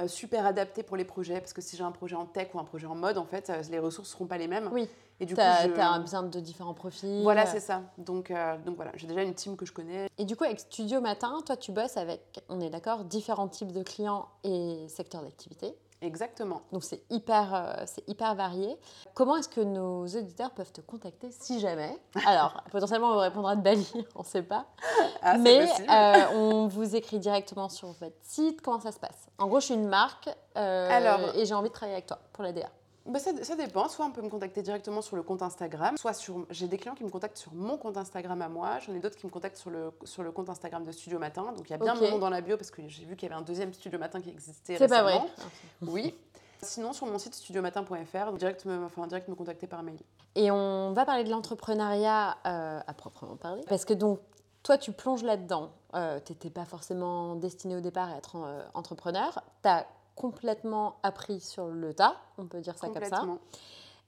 euh, super adapté pour les projets, parce que si j'ai un projet en tech ou un projet en mode, en fait, les ressources seront pas les mêmes. Oui. Et du Tu as, coup, je- besoin de différents profils. Voilà, c'est ça. Donc, euh, donc voilà, j'ai déjà une team que je connais. Et du coup, avec Studio Matin, toi, tu bosses avec, on est d'accord, différents types de clients et secteurs d'activité. Exactement. Donc c'est hyper, euh, c'est hyper varié. Comment est-ce que nos auditeurs peuvent te contacter si jamais? (laughs) Alors, potentiellement, on vous répondra de Bali, (laughs) on ne sait pas. Ah, Mais euh, on vous écrit directement sur votre site. Comment ça se passe? En gros, je suis une marque euh, Alors- et j'ai envie de travailler avec toi pour la DA. Bah, ça, ça dépend. Soit on peut me contacter directement sur le compte Instagram, soit sur. J'ai des clients qui me contactent sur mon compte Instagram à moi. J'en ai d'autres qui me contactent sur le, sur le compte Instagram de Studio Matin. Donc il y a bien mon nom dans la bio parce que j'ai vu qu'il y avait un deuxième Studio Matin qui existait. C'est pas vrai. Oui. Sinon, sur mon site studiomatin.fr, direct me, enfin, direct me contacter par mail. Et on va parler de l'entrepreneuriat euh, à proprement parler. Parce que donc, toi, tu plonges là-dedans. Euh, tu n'étais pas forcément destiné au départ à être euh, entrepreneur. Tu as complètement appris sur le tas, on peut dire ça comme ça.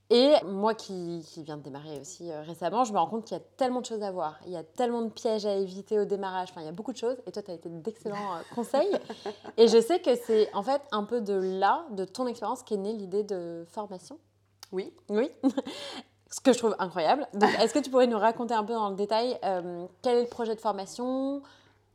Et moi qui, qui viens de démarrer aussi euh, récemment, je me rends compte qu'il y a tellement de choses à voir. Il y a tellement de pièges à éviter au démarrage. Enfin, il y a beaucoup de choses. Et toi, tu as été d'excellents euh, conseils. (laughs) Et je sais que c'est en fait un peu de là, de ton expérience, qu'est née l'idée de formation. Oui. Oui. (laughs) Ce que je trouve incroyable. Donc, est-ce que tu pourrais nous raconter un peu dans le détail euh, quel est le projet de formation,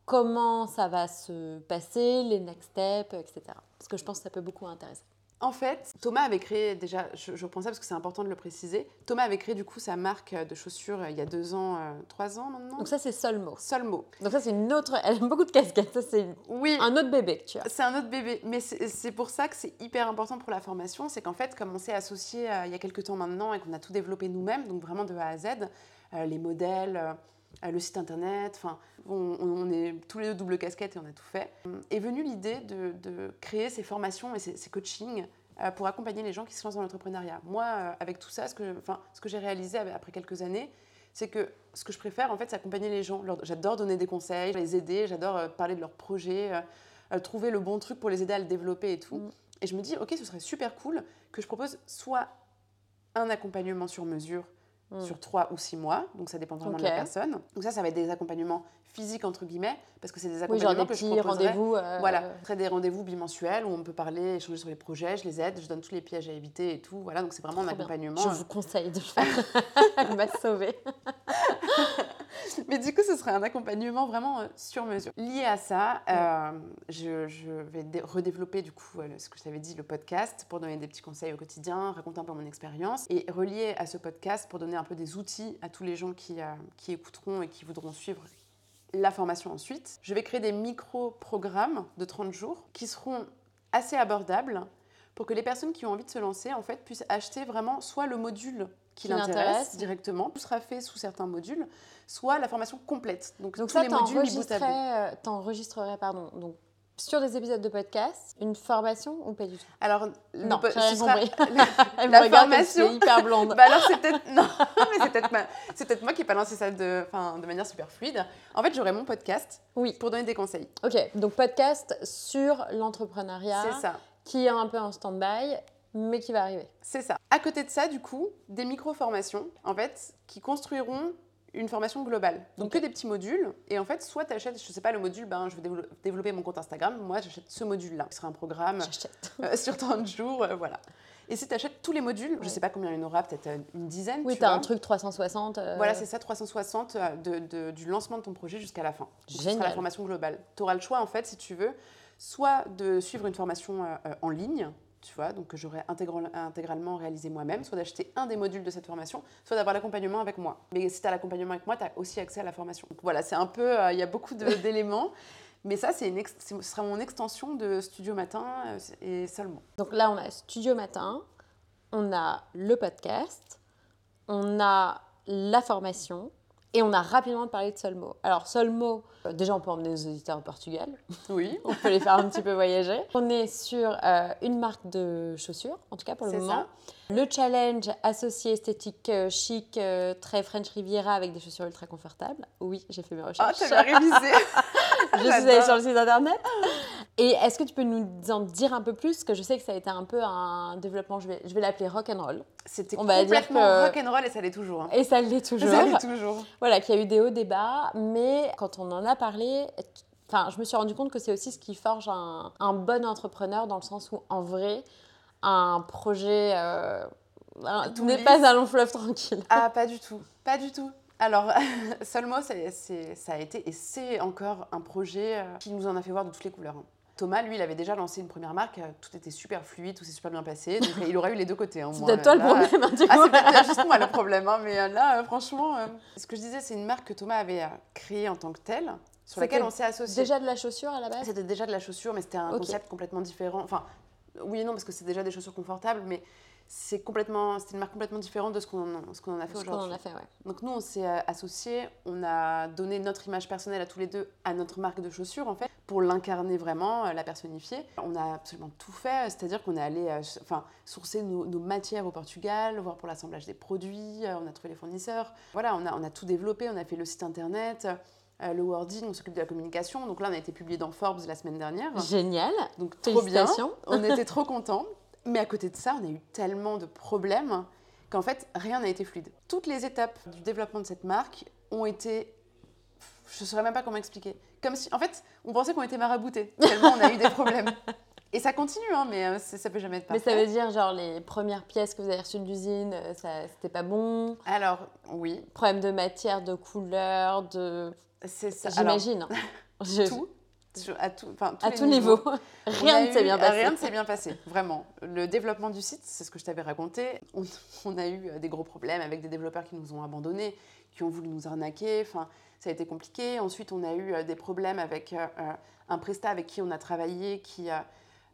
comment ça va se passer, les next steps, etc. Parce que je pense que ça peut beaucoup intéresser. En fait, Thomas avait créé, déjà, je, je reprends ça parce que c'est important de le préciser. Thomas avait créé du coup sa marque de chaussures euh, il y a deux ans, euh, trois ans maintenant. Donc ça, c'est Solmo. Solmo. Donc ça, c'est une autre... Elle aime beaucoup de casquettes. Ça, c'est Oui. un autre bébé que tu as. C'est un autre bébé, mais c'est pour ça que c'est hyper important pour la formation, c'est qu'en fait, comme on s'est associé euh, il y a quelques temps maintenant et qu'on a tout développé nous-mêmes, donc vraiment de A à Z, euh, les modèles, le site internet, enfin, on, on est tous les deux double casquette et on a tout fait, est venue l'idée de, de créer ces formations et ces, ces coachings euh, pour accompagner les gens qui se lancent dans l'entrepreneuriat. Moi, euh, avec tout ça, ce que, enfin, ce que j'ai réalisé après quelques années, c'est que ce que je préfère, en fait, c'est accompagner les gens. J'adore donner des conseils, les aider, j'adore euh, parler de leurs projets, trouver le bon truc pour les aider à le développer et tout. Mm. Et je me dis, ok, ce serait super cool que je propose soit un accompagnement sur mesure Mm. sur trois ou six mois, donc ça dépend vraiment de la personne. Donc ça, ça va être des accompagnements physiques, entre guillemets, parce que c'est des Oui, accompagnements genre des que je proposerais. rendez-vous. euh, Voilà, ce serait des rendez-vous bimensuels où on peut parler, échanger sur les projets, je les aide, je donne tous les pièges à éviter et tout. Voilà, donc c'est vraiment un bien. accompagnement. Je vous conseille de le faire. (laughs) (laughs) Elle m'a sauvée. (laughs) (laughs) Mais du coup, ce serait un accompagnement vraiment euh, sur mesure. Lié à ça, euh, je, je vais dé- redévelopper du coup euh, ce que je t'avais dit, le podcast, pour donner des petits conseils au quotidien, raconter un peu mon expérience, et relié à ce podcast pour donner un peu des outils à tous les gens qui, qui écouteront et qui voudront suivre la formation ensuite. Je vais créer des micro-programmes de 30 jours qui seront assez abordables pour que les personnes qui ont envie de se lancer en fait puissent acheter vraiment soit le module qui Qui l'intéresse. directement, tout sera fait sous certains modules, soit la formation complète. Donc, Donc tous ça, les modules t'enregistrerais, euh, t'enregistrerais, pardon, donc sur des épisodes de podcast, une formation ou pas du tout? Alors, Non, po- ce sera- (laughs) (laughs) la formation- hyper blonde. (laughs) Bah alors c'est peut-être non, mais c'est peut-être ma- c'est peut-être moi qui n'ai pas lancé ça de, de manière super fluide. En fait, j'aurai mon podcast Oui, pour donner des conseils. ok. Donc podcast sur l'entrepreneuriat, C'est ça. qui est un peu en stand-by, mais qui va arriver. C'est ça. À côté de ça, du coup, des micro-formations, en fait, qui construiront une formation globale. Donc que des petits modules. Et en fait, soit tu achètes, je sais pas, le module, ben, je veux dévelop- développer mon compte Instagram. Moi, j'achète ce module-là. Ce sera un programme euh, (laughs) sur 30 jours, euh, voilà. Et si tu achètes tous les modules, je Ouais. sais pas combien il y en aura, peut-être euh, une dizaine. Oui, tu t'as vois. un truc 360. euh, Voilà, c'est ça, 360 euh, de, de- du lancement de ton projet jusqu'à la fin. Donc, Ce sera Génial. la formation globale. Tu auras le choix, en fait, si tu veux, soit de suivre une formation en ligne, tu vois, donc que j'aurai intégral- intégralement réalisé moi-même, soit d'acheter un des modules de cette formation, soit d'avoir l'accompagnement avec moi. Mais si tu as l'accompagnement avec moi, tu as aussi accès à la formation. Donc voilà, c'est un peu, euh, il y a beaucoup (laughs) d'éléments. Mais ça, c'est- ce sera mon extension de Studio Matin euh, et seulement. Donc là, on a Studio Matin, on a le podcast, on a la formation et on a rapidement parlé de Solmo. Alors Solmo, euh, déjà on peut emmener nos auditeurs au Portugal, (laughs) Oui, on peut les faire un petit peu voyager. On est sur euh, une marque de chaussures, en tout cas pour le moment. ça. Le challenge associé esthétique euh, chic, très French Riviera avec des chaussures ultra confortables. Oui, j'ai fait mes Ah, recherches. tu as révisé (laughs) (laughs) Je suis allée sur le site internet. Et est-ce que tu peux nous en dire un peu plus? Parce que je sais que ça a été un peu un développement, je vais, je vais l'appeler rock and roll. C'était complètement que- rock'n'roll et ça l'est toujours. hein. Et ça l'est toujours. Ça l'est toujours. Voilà, qu'il y a eu des hauts, des bas. Mais quand on en a parlé, Enfin, je me suis rendu compte que c'est aussi ce qui forge un, un bon entrepreneur dans le sens où, en vrai, un projet euh, Tout n'est pas un long fleuve tranquille. Ah, pas du tout, pas du tout. Alors, (laughs) c'est- c'est- ça a été et c'est encore un projet euh, qui nous en a fait voir de toutes les couleurs. hein. Thomas, lui, il avait déjà lancé une première marque, euh, tout était super fluide, tout s'est super bien passé, donc euh, il aurait eu les deux côtés. hein, (laughs) C'est peut-être toi le problème, hein, du Ah, coup. c'est peut-être (laughs) juste moi le problème, hein, mais là, franchement, euh, ce que je disais, c'est une marque que Thomas avait créée en tant que telle, sur laquelle on s'est associé. Déjà de la chaussure à la base? C'était déjà de la chaussure, mais c'était un concept complètement différent. Enfin, oui et non, parce que c'est déjà des chaussures confortables, mais c'est complètement, c'était une marque complètement différente de ce qu'on en, ce qu'on en a fait aujourd'hui. ouais. Donc nous, on s'est euh, associés, on a donné notre image personnelle à tous les deux à notre marque de chaussures, en fait, pour l'incarner vraiment, euh, la personnifier. On a absolument tout fait, c'est-à-dire qu'on est allé euh, enfin, sourcer nos, nos matières au Portugal, voir pour l'assemblage des produits, euh, on a trouvé les fournisseurs. Voilà, on a, on a tout développé, on a fait le site internet, euh, le wording, on s'occupe de la communication. Donc là, on a été publié dans Forbes la semaine dernière. Génial. Donc trop bien. On était (laughs) trop contents. Mais à côté de ça, on a eu tellement de problèmes qu'en fait, rien n'a été fluide. Toutes les étapes du développement de cette marque ont été. Je ne saurais même pas comment expliquer. Comme si, en fait, on pensait qu'on était maraboutés, tellement on a eu des problèmes. (laughs) Et ça continue, hein, mais euh, ça peut jamais être Mais parfait. ça veut dire, genre, les premières pièces que vous avez reçues de l'usine, euh, ça- c'était pas bon? Alors, oui, Problème de matière, de couleur, de. c'est ça. J'imagine. (laughs) Je- tout, à tout, enfin, tous À les tout niveaux. niveau. (laughs) Rien ne s'est bien passé. Rien ne s'est bien passé, vraiment. Le développement du site, c'est ce que je t'avais raconté. On, (laughs) on a eu euh, des gros problèmes avec des développeurs qui nous ont abandonnés, qui ont voulu nous arnaquer. Enfin, ça a été compliqué. Ensuite, on a eu euh, des problèmes avec euh, un prestat avec qui on a travaillé, qui euh,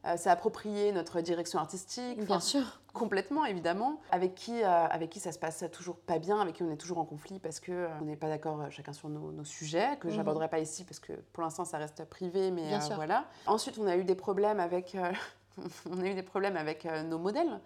euh, s'est approprié notre direction artistique. Bien Enfin, sûr. Complètement, évidemment. Avec qui, euh, avec qui ça se passe toujours pas bien, avec qui on est toujours en conflit parce que euh, on n'est pas d'accord euh, chacun sur nos, nos sujets, que Mhm. j'aborderai pas ici parce que pour l'instant ça reste privé, mais Bien sûr. voilà. Ensuite, on a eu des problèmes avec, (laughs) on a eu des problèmes avec nos modèles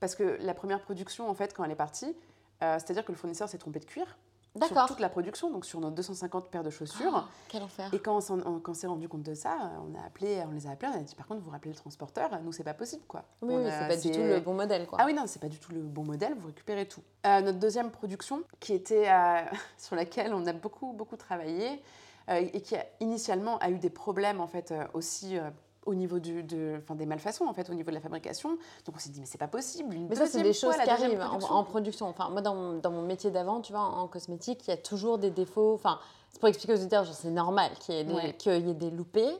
parce que la première production, en fait, quand elle est partie, c'est-à-dire que le fournisseur s'est trompé de cuir sur D'accord. toute la production, donc sur nos 250 paires de chaussures. Oh, quel enfer. Et quand on s'est rendu compte de ça, on a appelé, on les a appelés, on a dit par contre vous rappelez le transporteur, nous c'est pas possible quoi. Oui, oui, c'est pas du tout le bon modèle, quoi. ah oui, non, c'est pas du tout le bon modèle, vous récupérez tout. Euh, notre deuxième production, qui était, euh, (laughs) sur laquelle on a beaucoup, beaucoup travaillé, euh, et qui a, initialement a eu des problèmes, en fait, aussi au niveau du, de, enfin, des malfaçons, en fait, au niveau de la fabrication. Donc on s'est dit, mais c'est pas possible, une Mais ça, c'est des choses qui arrivent en, production. en production. Enfin, moi, dans mon, dans mon métier d'avant, tu vois, en, cosmétique, il y a toujours des défauts. Enfin, c'est pour expliquer aux auditeurs, c'est normal qu'il y, Ouais. qu'il y ait des loupés.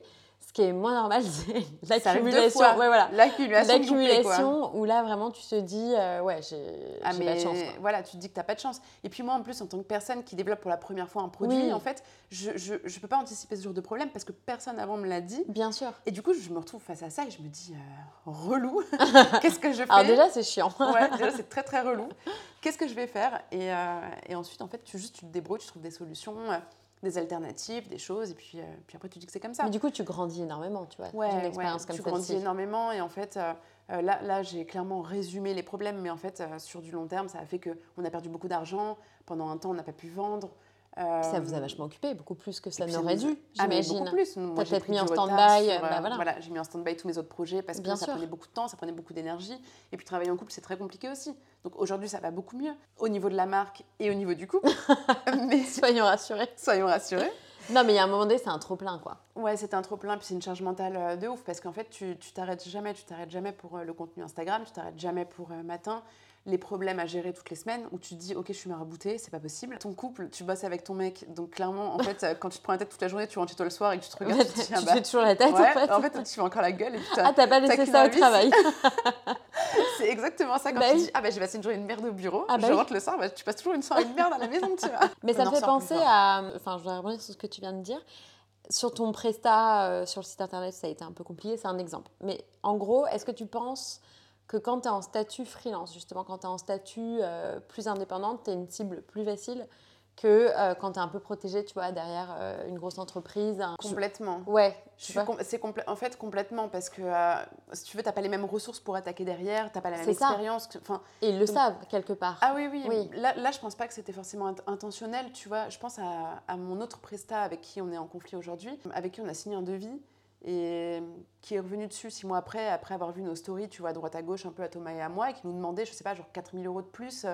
Ce qui est moins normal, (laughs) c'est l'accumulation. Ouais, voilà. L'accumulation, où là, vraiment, tu te dis, euh, ouais, j'ai Ah, pas de chance. quoi. voilà, tu te dis que tu n'as pas de chance. Et puis moi, en plus, en tant que personne qui développe pour la première fois un produit, Oui. en fait, je ne peux pas anticiper ce genre de problème parce que personne avant me l'a dit. Bien sûr. Et du coup, je me retrouve face à ça et je me dis, euh, relou, (laughs) qu'est-ce que je fais Alors déjà, c'est chiant. (laughs) Ouais, déjà, c'est très très relou. Qu'est-ce que je vais faire? Et, euh, et ensuite, en fait, tu juste tu te débrouilles, tu trouves des solutions, des alternatives, des choses, et puis, euh, puis après, tu dis que c'est comme ça. Mais du coup, tu grandis énormément, tu vois, Ouais, ouais, expérience comme tu grandis énormément et en fait, euh, euh, là, là j'ai clairement résumé les problèmes, mais en fait, euh, sur du long terme, ça a fait qu'on a perdu beaucoup d'argent. Pendant un temps, on n'a pas pu vendre. Euh, Ça vous a vachement occupé, beaucoup plus que ça n'aurait dû, Ah, mais j'imagine. beaucoup plus. T'as j'ai peut-être mis en stand-by, euh, bah voilà. j'ai mis en stand-by tous mes autres projets parce que Bien ça sûr. prenait beaucoup de temps, ça prenait beaucoup d'énergie. Et puis travailler en couple, c'est très compliqué aussi. Donc aujourd'hui, ça va beaucoup mieux au niveau de la marque et au niveau du couple. (laughs) mais (laughs) Soyons rassurés. soyons rassurés. Non, mais il y a un moment donné, c'est un trop-plein, quoi. Ouais, c'est un trop plein, puis c'est une charge mentale euh, de ouf parce qu'en fait, tu t'arrêtes jamais, tu t'arrêtes jamais pour euh, le contenu Instagram, tu t'arrêtes jamais pour euh, matin, les problèmes à gérer toutes les semaines où tu te dis, ok, je suis marabouté, c'est pas possible. Ton couple, tu bosses avec ton mec, donc clairement, en fait, (laughs) quand tu te prends la tête toute la journée, tu rentres chez toi le soir et que tu te regardes, tu te dis, ah bah, fais toujours la tête, ouais, en fait. en fait, tu fais encore la gueule et Ah, t'as pas laissé ça au travail. (laughs) c'est exactement ça quand Bah tu oui. dis, ah bah j'ai passé une journée de merde au bureau, Ah bah je oui. rentre le soir, bah, tu passes toujours une soirée de merde à la maison, tu vois. (laughs) Mais ça me fait penser à. Enfin, je voudrais revenir sur ce que tu viens de dire. Sur ton Presta, euh, sur le site internet, ça a été un peu compliqué, c'est un exemple. Mais en gros, est-ce que tu penses que quand tu es en statut freelance, justement, quand tu es en statut euh, plus indépendante, tu es une cible plus facile que euh, quand tu es un peu protégée, tu vois, derrière euh, une grosse entreprise un- Complètement. Ouais, com- c'est en fait complètement parce que si tu veux, t'as pas les mêmes ressources pour attaquer derrière, t'as pas la même expérience. que- Enfin, Et ils le Donc- savent, quelque part. ah oui, oui. Oui. Là, là, je pense pas que c'était forcément int- intentionnel. Tu vois, je pense à, à mon autre presta avec qui on est en conflit aujourd'hui, avec qui on a signé un devis et qui est revenu dessus six mois après, après avoir vu nos stories, tu vois, à droite à gauche, un peu à Thomas et à moi, et qui nous demandait, je sais pas, genre 4000 euros de plus.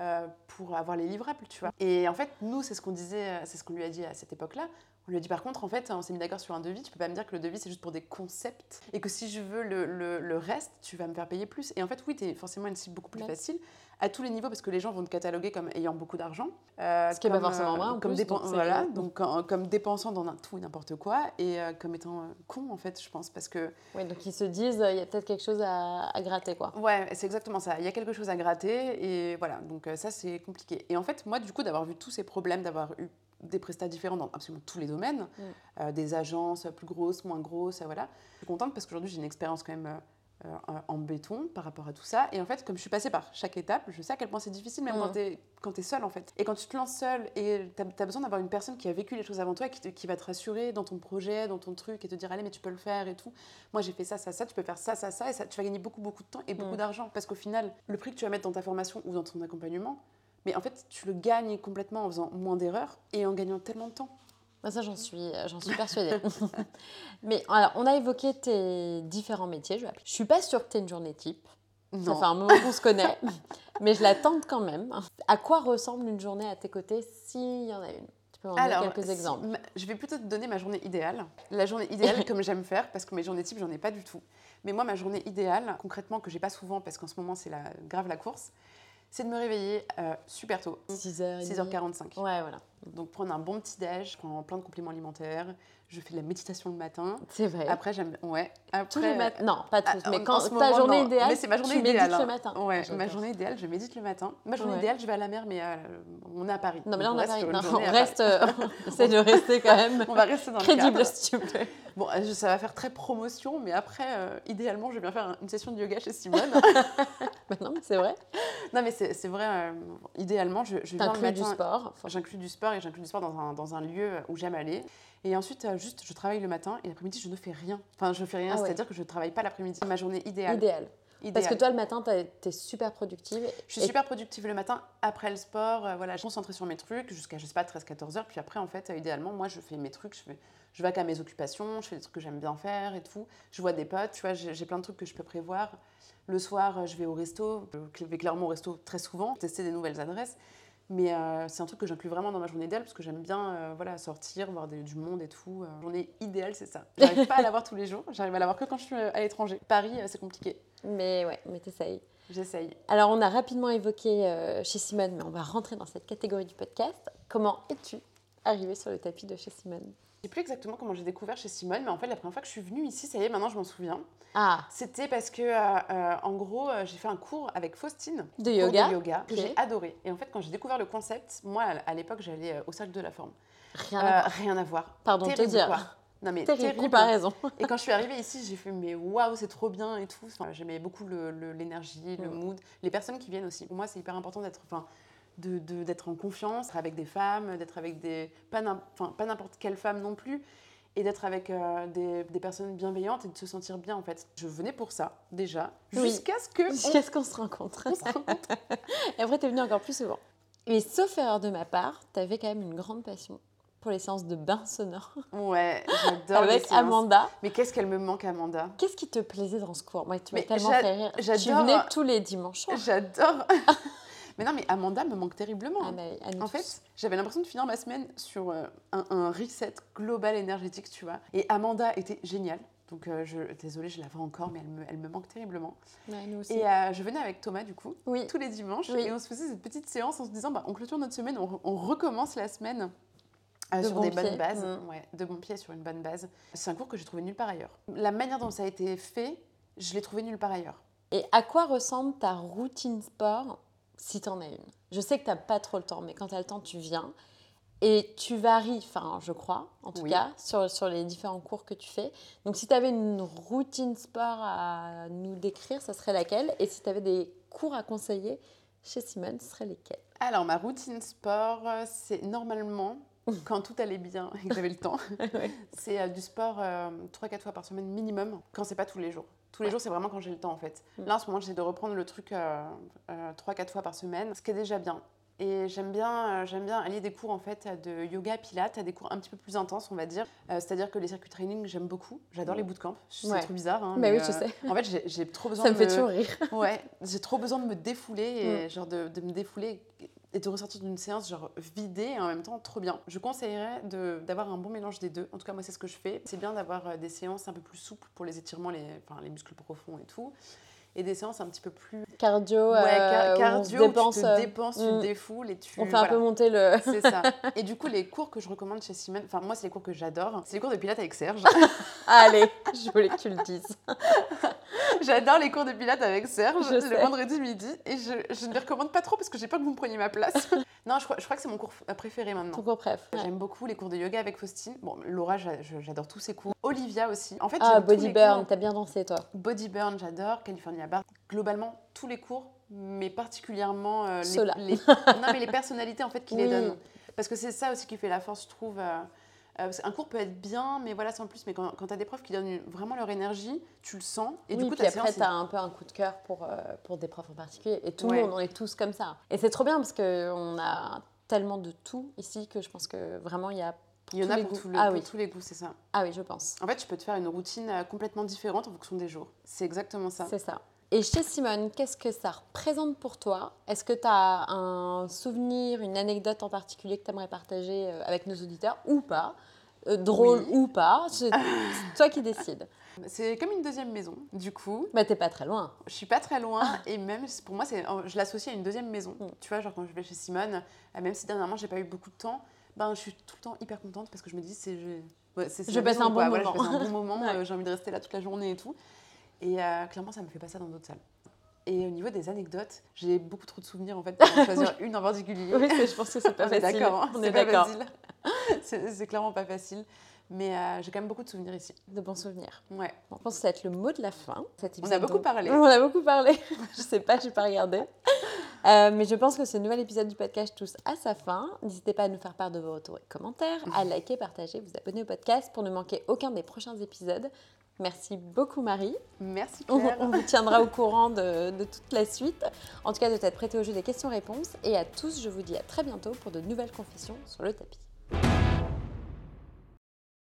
euh, pour avoir les livrables, tu vois. Et en fait, nous, c'est ce qu'on disait, euh, c'est ce qu'on lui a dit à cette époque-là. On lui a dit par contre, en fait, on s'est mis d'accord sur un devis, tu peux pas me dire que le devis c'est juste pour des concepts et que si je veux le, le- le reste, tu vas me faire payer plus. Et en fait, oui, tu es forcément une cible beaucoup plus Ouais. facile à tous les niveaux parce que les gens vont te cataloguer comme ayant beaucoup d'argent. euh, Ce qui est pas forcément vrai, en comme plus, dépen- donc c'est- voilà, donc en- comme dépensant dans tout et n'importe quoi et euh, comme étant euh, con en fait, je pense, parce que Oui, donc ils se disent, euh, il y a peut-être quelque chose à, à gratter, quoi. Ouais, c'est exactement ça. Il y a quelque chose à gratter et voilà. Donc euh, ça, c'est compliqué. Et en fait, moi, du coup, d'avoir vu tous ces problèmes, d'avoir eu des prestats différents dans absolument tous les domaines, Mm. euh, des agences plus grosses, moins grosses, euh, voilà. Je suis contente parce qu'aujourd'hui, j'ai une expérience quand même euh, euh, en béton par rapport à tout ça. Et en fait, comme je suis passée par chaque étape, je sais à quel point c'est difficile, même Mm. quand quand tu es seule, en fait. Et quand tu te lances seule et tu as, besoin d'avoir une personne qui a vécu les choses avant toi et qui, te- qui va te rassurer dans ton projet, dans ton truc et te dire, allez, mais tu peux le faire et tout. Moi, j'ai fait ça, ça, ça, tu peux faire ça, ça, ça, et ça, tu vas gagner beaucoup, beaucoup de temps et beaucoup Mm. d'argent. Parce qu'au final, le prix que tu vas mettre dans ta formation ou dans ton accompagnement, mais en fait, tu le gagnes complètement en faisant moins d'erreurs et en gagnant tellement de temps. Bah, ça, j'en suis, j'en suis persuadée. (laughs) Mais alors, on a évoqué tes différents métiers. Je, vais appeler. je suis pas sûre que tu aies une journée type. Ça Non. fait un moment qu'on se connaît, (laughs) mais je la tente quand même. À quoi ressemble une journée à tes côtés s'il y en a une? Tu peux m'en donner quelques si- exemples. ma- je vais plutôt te donner ma journée idéale. La journée idéale, (laughs) comme j'aime faire, parce que mes journées types, j'en ai pas du tout. Mais moi, ma journée idéale, concrètement, que j'ai pas souvent, parce qu'en ce moment, c'est la, grave la course, c'est de me réveiller euh, super tôt, 6h. 6h45. Ouais, voilà. Donc prendre un bon petit déj, je prends plein de compléments alimentaires, je fais de la méditation le matin. C'est vrai. Après, j'aime. Ouais. Après, tous les matins. Non, pas tous, ah, mais quand ta moment, journée non. idéale, Mais c'est ma journée tu idéale. médites hein. le matin. Ouais, J'adore. ma journée idéale, je médite le matin. Ma journée Ouais. idéale, je vais à la mer, mais euh, on est à Paris. Non, mais là, on a reste Paris. Non, journée on reste. euh, (laughs) Essaye de rester quand même. (laughs) On va rester dans le crédible, cadre. s'il te plaît. Bon, euh, ça va faire très promotion, mais après, euh, idéalement, je vais bien faire un- une session de yoga chez Simone. (laughs) Bah non, mais c'est vrai. non, mais c'est c'est vrai, euh, idéalement, je, je viens le T'inclus du matin. sport. J'inclus du sport et j'inclus du sport dans un, dans un lieu où j'aime aller. Et ensuite, euh, juste, je travaille le matin et l'après-midi, je ne fais rien. Enfin, je fais rien, Ah ouais. c'est-à-dire que je ne travaille pas l'après-midi. Ma journée idéale. Idéal. Parce que Idéale. toi, le matin, t'as- t'es super productive. Je suis et- super productive le matin après le sport. euh, voilà, je suis concentrée sur mes trucs jusqu'à, je sais pas, 13-14 heures. Puis après, en fait, euh, idéalement, moi, je fais mes trucs. Je, fais, je vais à mes occupations, je fais des trucs que j'aime bien faire et tout. Je vois des potes, tu vois, j'ai, plein de trucs que je peux prévoir. Le soir, je vais au resto. Je vais clairement au resto très souvent, tester des nouvelles adresses. Mais euh, c'est un truc que j'inclus vraiment dans ma journée idéale parce que j'aime bien euh, voilà, sortir, voir des- du monde et tout. Euh, journée idéale, c'est ça. J'arrive pas à l'avoir tous les jours. J'arrive à l'avoir que quand je suis euh, à l'étranger. Paris, c'est compliqué. Mais ouais, mais t'essayes. J'essaye. Alors, on a rapidement évoqué chez Simone, mais on va rentrer dans cette catégorie du podcast. Comment es-tu arrivée sur le tapis de chez Simone? Sais plus exactement comment j'ai découvert chez Simone, mais en fait, la première fois que je suis venue ici, ça y est, maintenant je m'en souviens. Ah, C'était parce que, euh, euh, en gros, euh, j'ai fait un cours avec Faustine. de yoga de yoga, que j'ai adoré. Et en fait, quand j'ai découvert le concept, moi, à l'époque, j'allais au cercle de la forme. Rien Euh, à voir. rien à voir. Pardon de te dire. quoi. Non, mais Terrible comparaison. (laughs) Et quand je suis arrivée ici, j'ai fait mais waouh, c'est trop bien et tout. Enfin, J'aimais beaucoup le- le- l'énergie, le, Mm. mood, les personnes qui viennent aussi. Pour moi, c'est hyper important d'être, enfin, de- de- d'être en confiance, d'être avec des femmes, d'être avec des pas n'importe quelle femme non plus, et d'être avec euh, des, des personnes bienveillantes et de se sentir bien en fait. Je venais pour ça déjà, Oui. jusqu'à ce que Jusqu'à ce qu'on se rencontre. on se rencontre. (laughs) Et après, t'es venue encore plus souvent. Et sauf erreur de ma part, t'avais quand même une grande passion pour les séances de bain sonore Ouais, j'adore. avec. Amanda. Mais qu'est-ce qu'elle me manque, Amanda? Qu'est-ce qui te plaisait dans ce cours? Moi, tu m'as Mais tellement fait rire. Tu venais tous les dimanches. J'adore. (laughs) mais non, mais Amanda me manque terriblement. Ah, En fait, j'avais l'impression de finir ma semaine sur euh, un, un reset global énergétique, tu vois. Et Amanda était géniale. Donc, euh, je, désolée, je la vois encore, mais elle me, elle me manque terriblement. Ouais, nous aussi. Et euh, je venais avec Thomas, du coup, oui. tous les dimanches. Oui. Et on se faisait cette petite séance en se disant, bah, on clôture notre semaine, on, re- on recommence la semaine. euh, De sur bon des pied. bonnes bases, Mm. ouais, de bon pied sur une bonne base. C'est un cours que j'ai trouvé nulle part ailleurs. La manière dont ça a été fait, je l'ai trouvé nulle part ailleurs. Et à quoi ressemble ta routine sport si t'en as une Je sais que t'as pas trop le temps, mais quand t'as le temps, tu viens. Et tu varies, enfin, je crois, en tout Oui. cas, sur, sur les différents cours que tu fais. Donc, si tu avais une routine sport à nous décrire, ça serait laquelle? Et si tu avais des cours à conseiller chez Simone, ce serait lesquels? Alors, ma routine sport, euh, c'est normalement, (laughs) quand tout allait bien et que j'avais le temps, (laughs) c'est euh, du sport 3-4 fois par semaine minimum, quand c'est pas tous les jours. Tous les Ouais. jours, c'est vraiment quand j'ai le temps en fait. Mm. Là, en ce moment, j'essaie de reprendre le truc 3-4 fois par semaine, ce qui est déjà bien. Et j'aime bien, euh, j'aime bien allier des cours en fait de yoga, pilates, à des cours un petit peu plus intenses, on va dire. Euh, C'est-à-dire que les circuits training, j'aime beaucoup. J'adore les bootcamps. C'est Ouais. trop bizarre. Hein, Bah oui, mais, je euh, sais. En fait, j'ai- trop (laughs) besoin Ça de me fait toujours rire. Ouais, j'ai trop besoin de me défouler Mm. et genre de, de me défouler et de ressortir d'une séance genre vidée et en même temps trop bien. Je conseillerais d'avoir un bon mélange des deux. En tout cas, moi, c'est ce que je fais. C'est bien d'avoir euh, des séances un peu plus souples pour les étirements, les, enfin, les muscles profonds et tout. Et des séances un petit peu plus Cardio, ouais, ca- euh, on cardio, où dépense, tu te euh, dépenses, tu mm. te défoules et tu. on fait voilà. un peu monter le. (laughs) C'est ça. (laughs) Et du coup, les cours que je recommande chez Simone, enfin, moi, c'est les cours que j'adore. C'est les cours de pilates avec Serge. (laughs) Allez, je voulais que tu le dises. (laughs) j'adore les cours de pilates avec Serge Je le sais. vendredi midi. Et je, je ne les recommande pas trop parce que j'ai peur que vous me preniez ma place. (laughs) non, je crois, je crois que c'est mon cours préféré maintenant. Ton cours préf. Ouais. J'aime beaucoup les cours de yoga avec Faustine. Bon, Laura, j'adore tous ses cours. Olivia aussi. En fait, Ah, Body Burn, t'as bien dansé toi. Body Burn, j'adore. California Bar. Globalement, tous les cours, mais particulièrement euh, les, les- (laughs) non, mais les personnalités en fait qui les donnent. Parce que c'est ça aussi qui fait la force, je trouve. euh, euh, parce qu'un cours peut être bien, mais voilà, sans plus. Mais quand, quand tu as des profs qui donnent vraiment leur énergie, tu le sens. Et oui, du coup, puis après, séance, t'as un peu un coup de cœur pour, euh, pour des profs en particulier. Et tout le monde, on est tous comme ça. Et c'est trop bien parce qu'on a tellement de tout ici que je pense que vraiment il y a. il y en tous a les pour, goûts. tout le- Ah pour oui. tous les goûts, c'est ça. Ah oui, je pense. En fait, tu peux te faire une routine euh, complètement différente en fonction des jours. C'est exactement ça. C'est ça. Et chez Simone, qu'est-ce que ça représente pour toi? Est-ce que tu as un souvenir, une anecdote en particulier que tu aimerais partager euh, avec nos auditeurs ou pas? Euh, Drôle Oui. ou pas? C'est (laughs) toi qui décides. C'est comme une deuxième maison. Du coup, Bah, t'es pas très loin. je suis pas très loin et même pour moi, je l'associe à une deuxième maison. Mm. Tu vois, genre quand je vais chez Simone, euh, même si dernièrement j'ai pas eu beaucoup de temps, ben je suis tout le temps hyper contente parce que je me dis c'est je, ouais, Je passe un bon. Voilà, passe un bon moment. Ouais. j'ai envie de rester là toute la journée et tout. Et euh, clairement, ça me fait pas ça dans d'autres salles. Et au niveau des anecdotes, j'ai beaucoup trop de souvenirs en fait pour (laughs) choisir une en particulier. Oui, je pense que c'est (laughs) pas On est facile. d'accord, hein, On est pas d'accord. (laughs) c'est clairement pas facile. Mais euh, j'ai quand même beaucoup de souvenirs ici. De bons souvenirs. Ouais. Je pense que ça va être le mot de la fin. Cet On a beaucoup donc. parlé. On a beaucoup parlé. je sais pas, j'ai pas regardé. Euh, mais je pense que ce nouvel épisode du podcast touche à sa fin. N'hésitez pas à nous faire part de vos retours et commentaires, à liker, partager, vous abonner au podcast pour ne manquer aucun des prochains épisodes. Merci beaucoup Marie. Merci On, Claire. on vous tiendra au courant de, de toute la suite. En tout cas, de t'être prêté au jeu des questions-réponses. Et à tous, je vous dis à très bientôt pour de nouvelles confessions sur le tapis.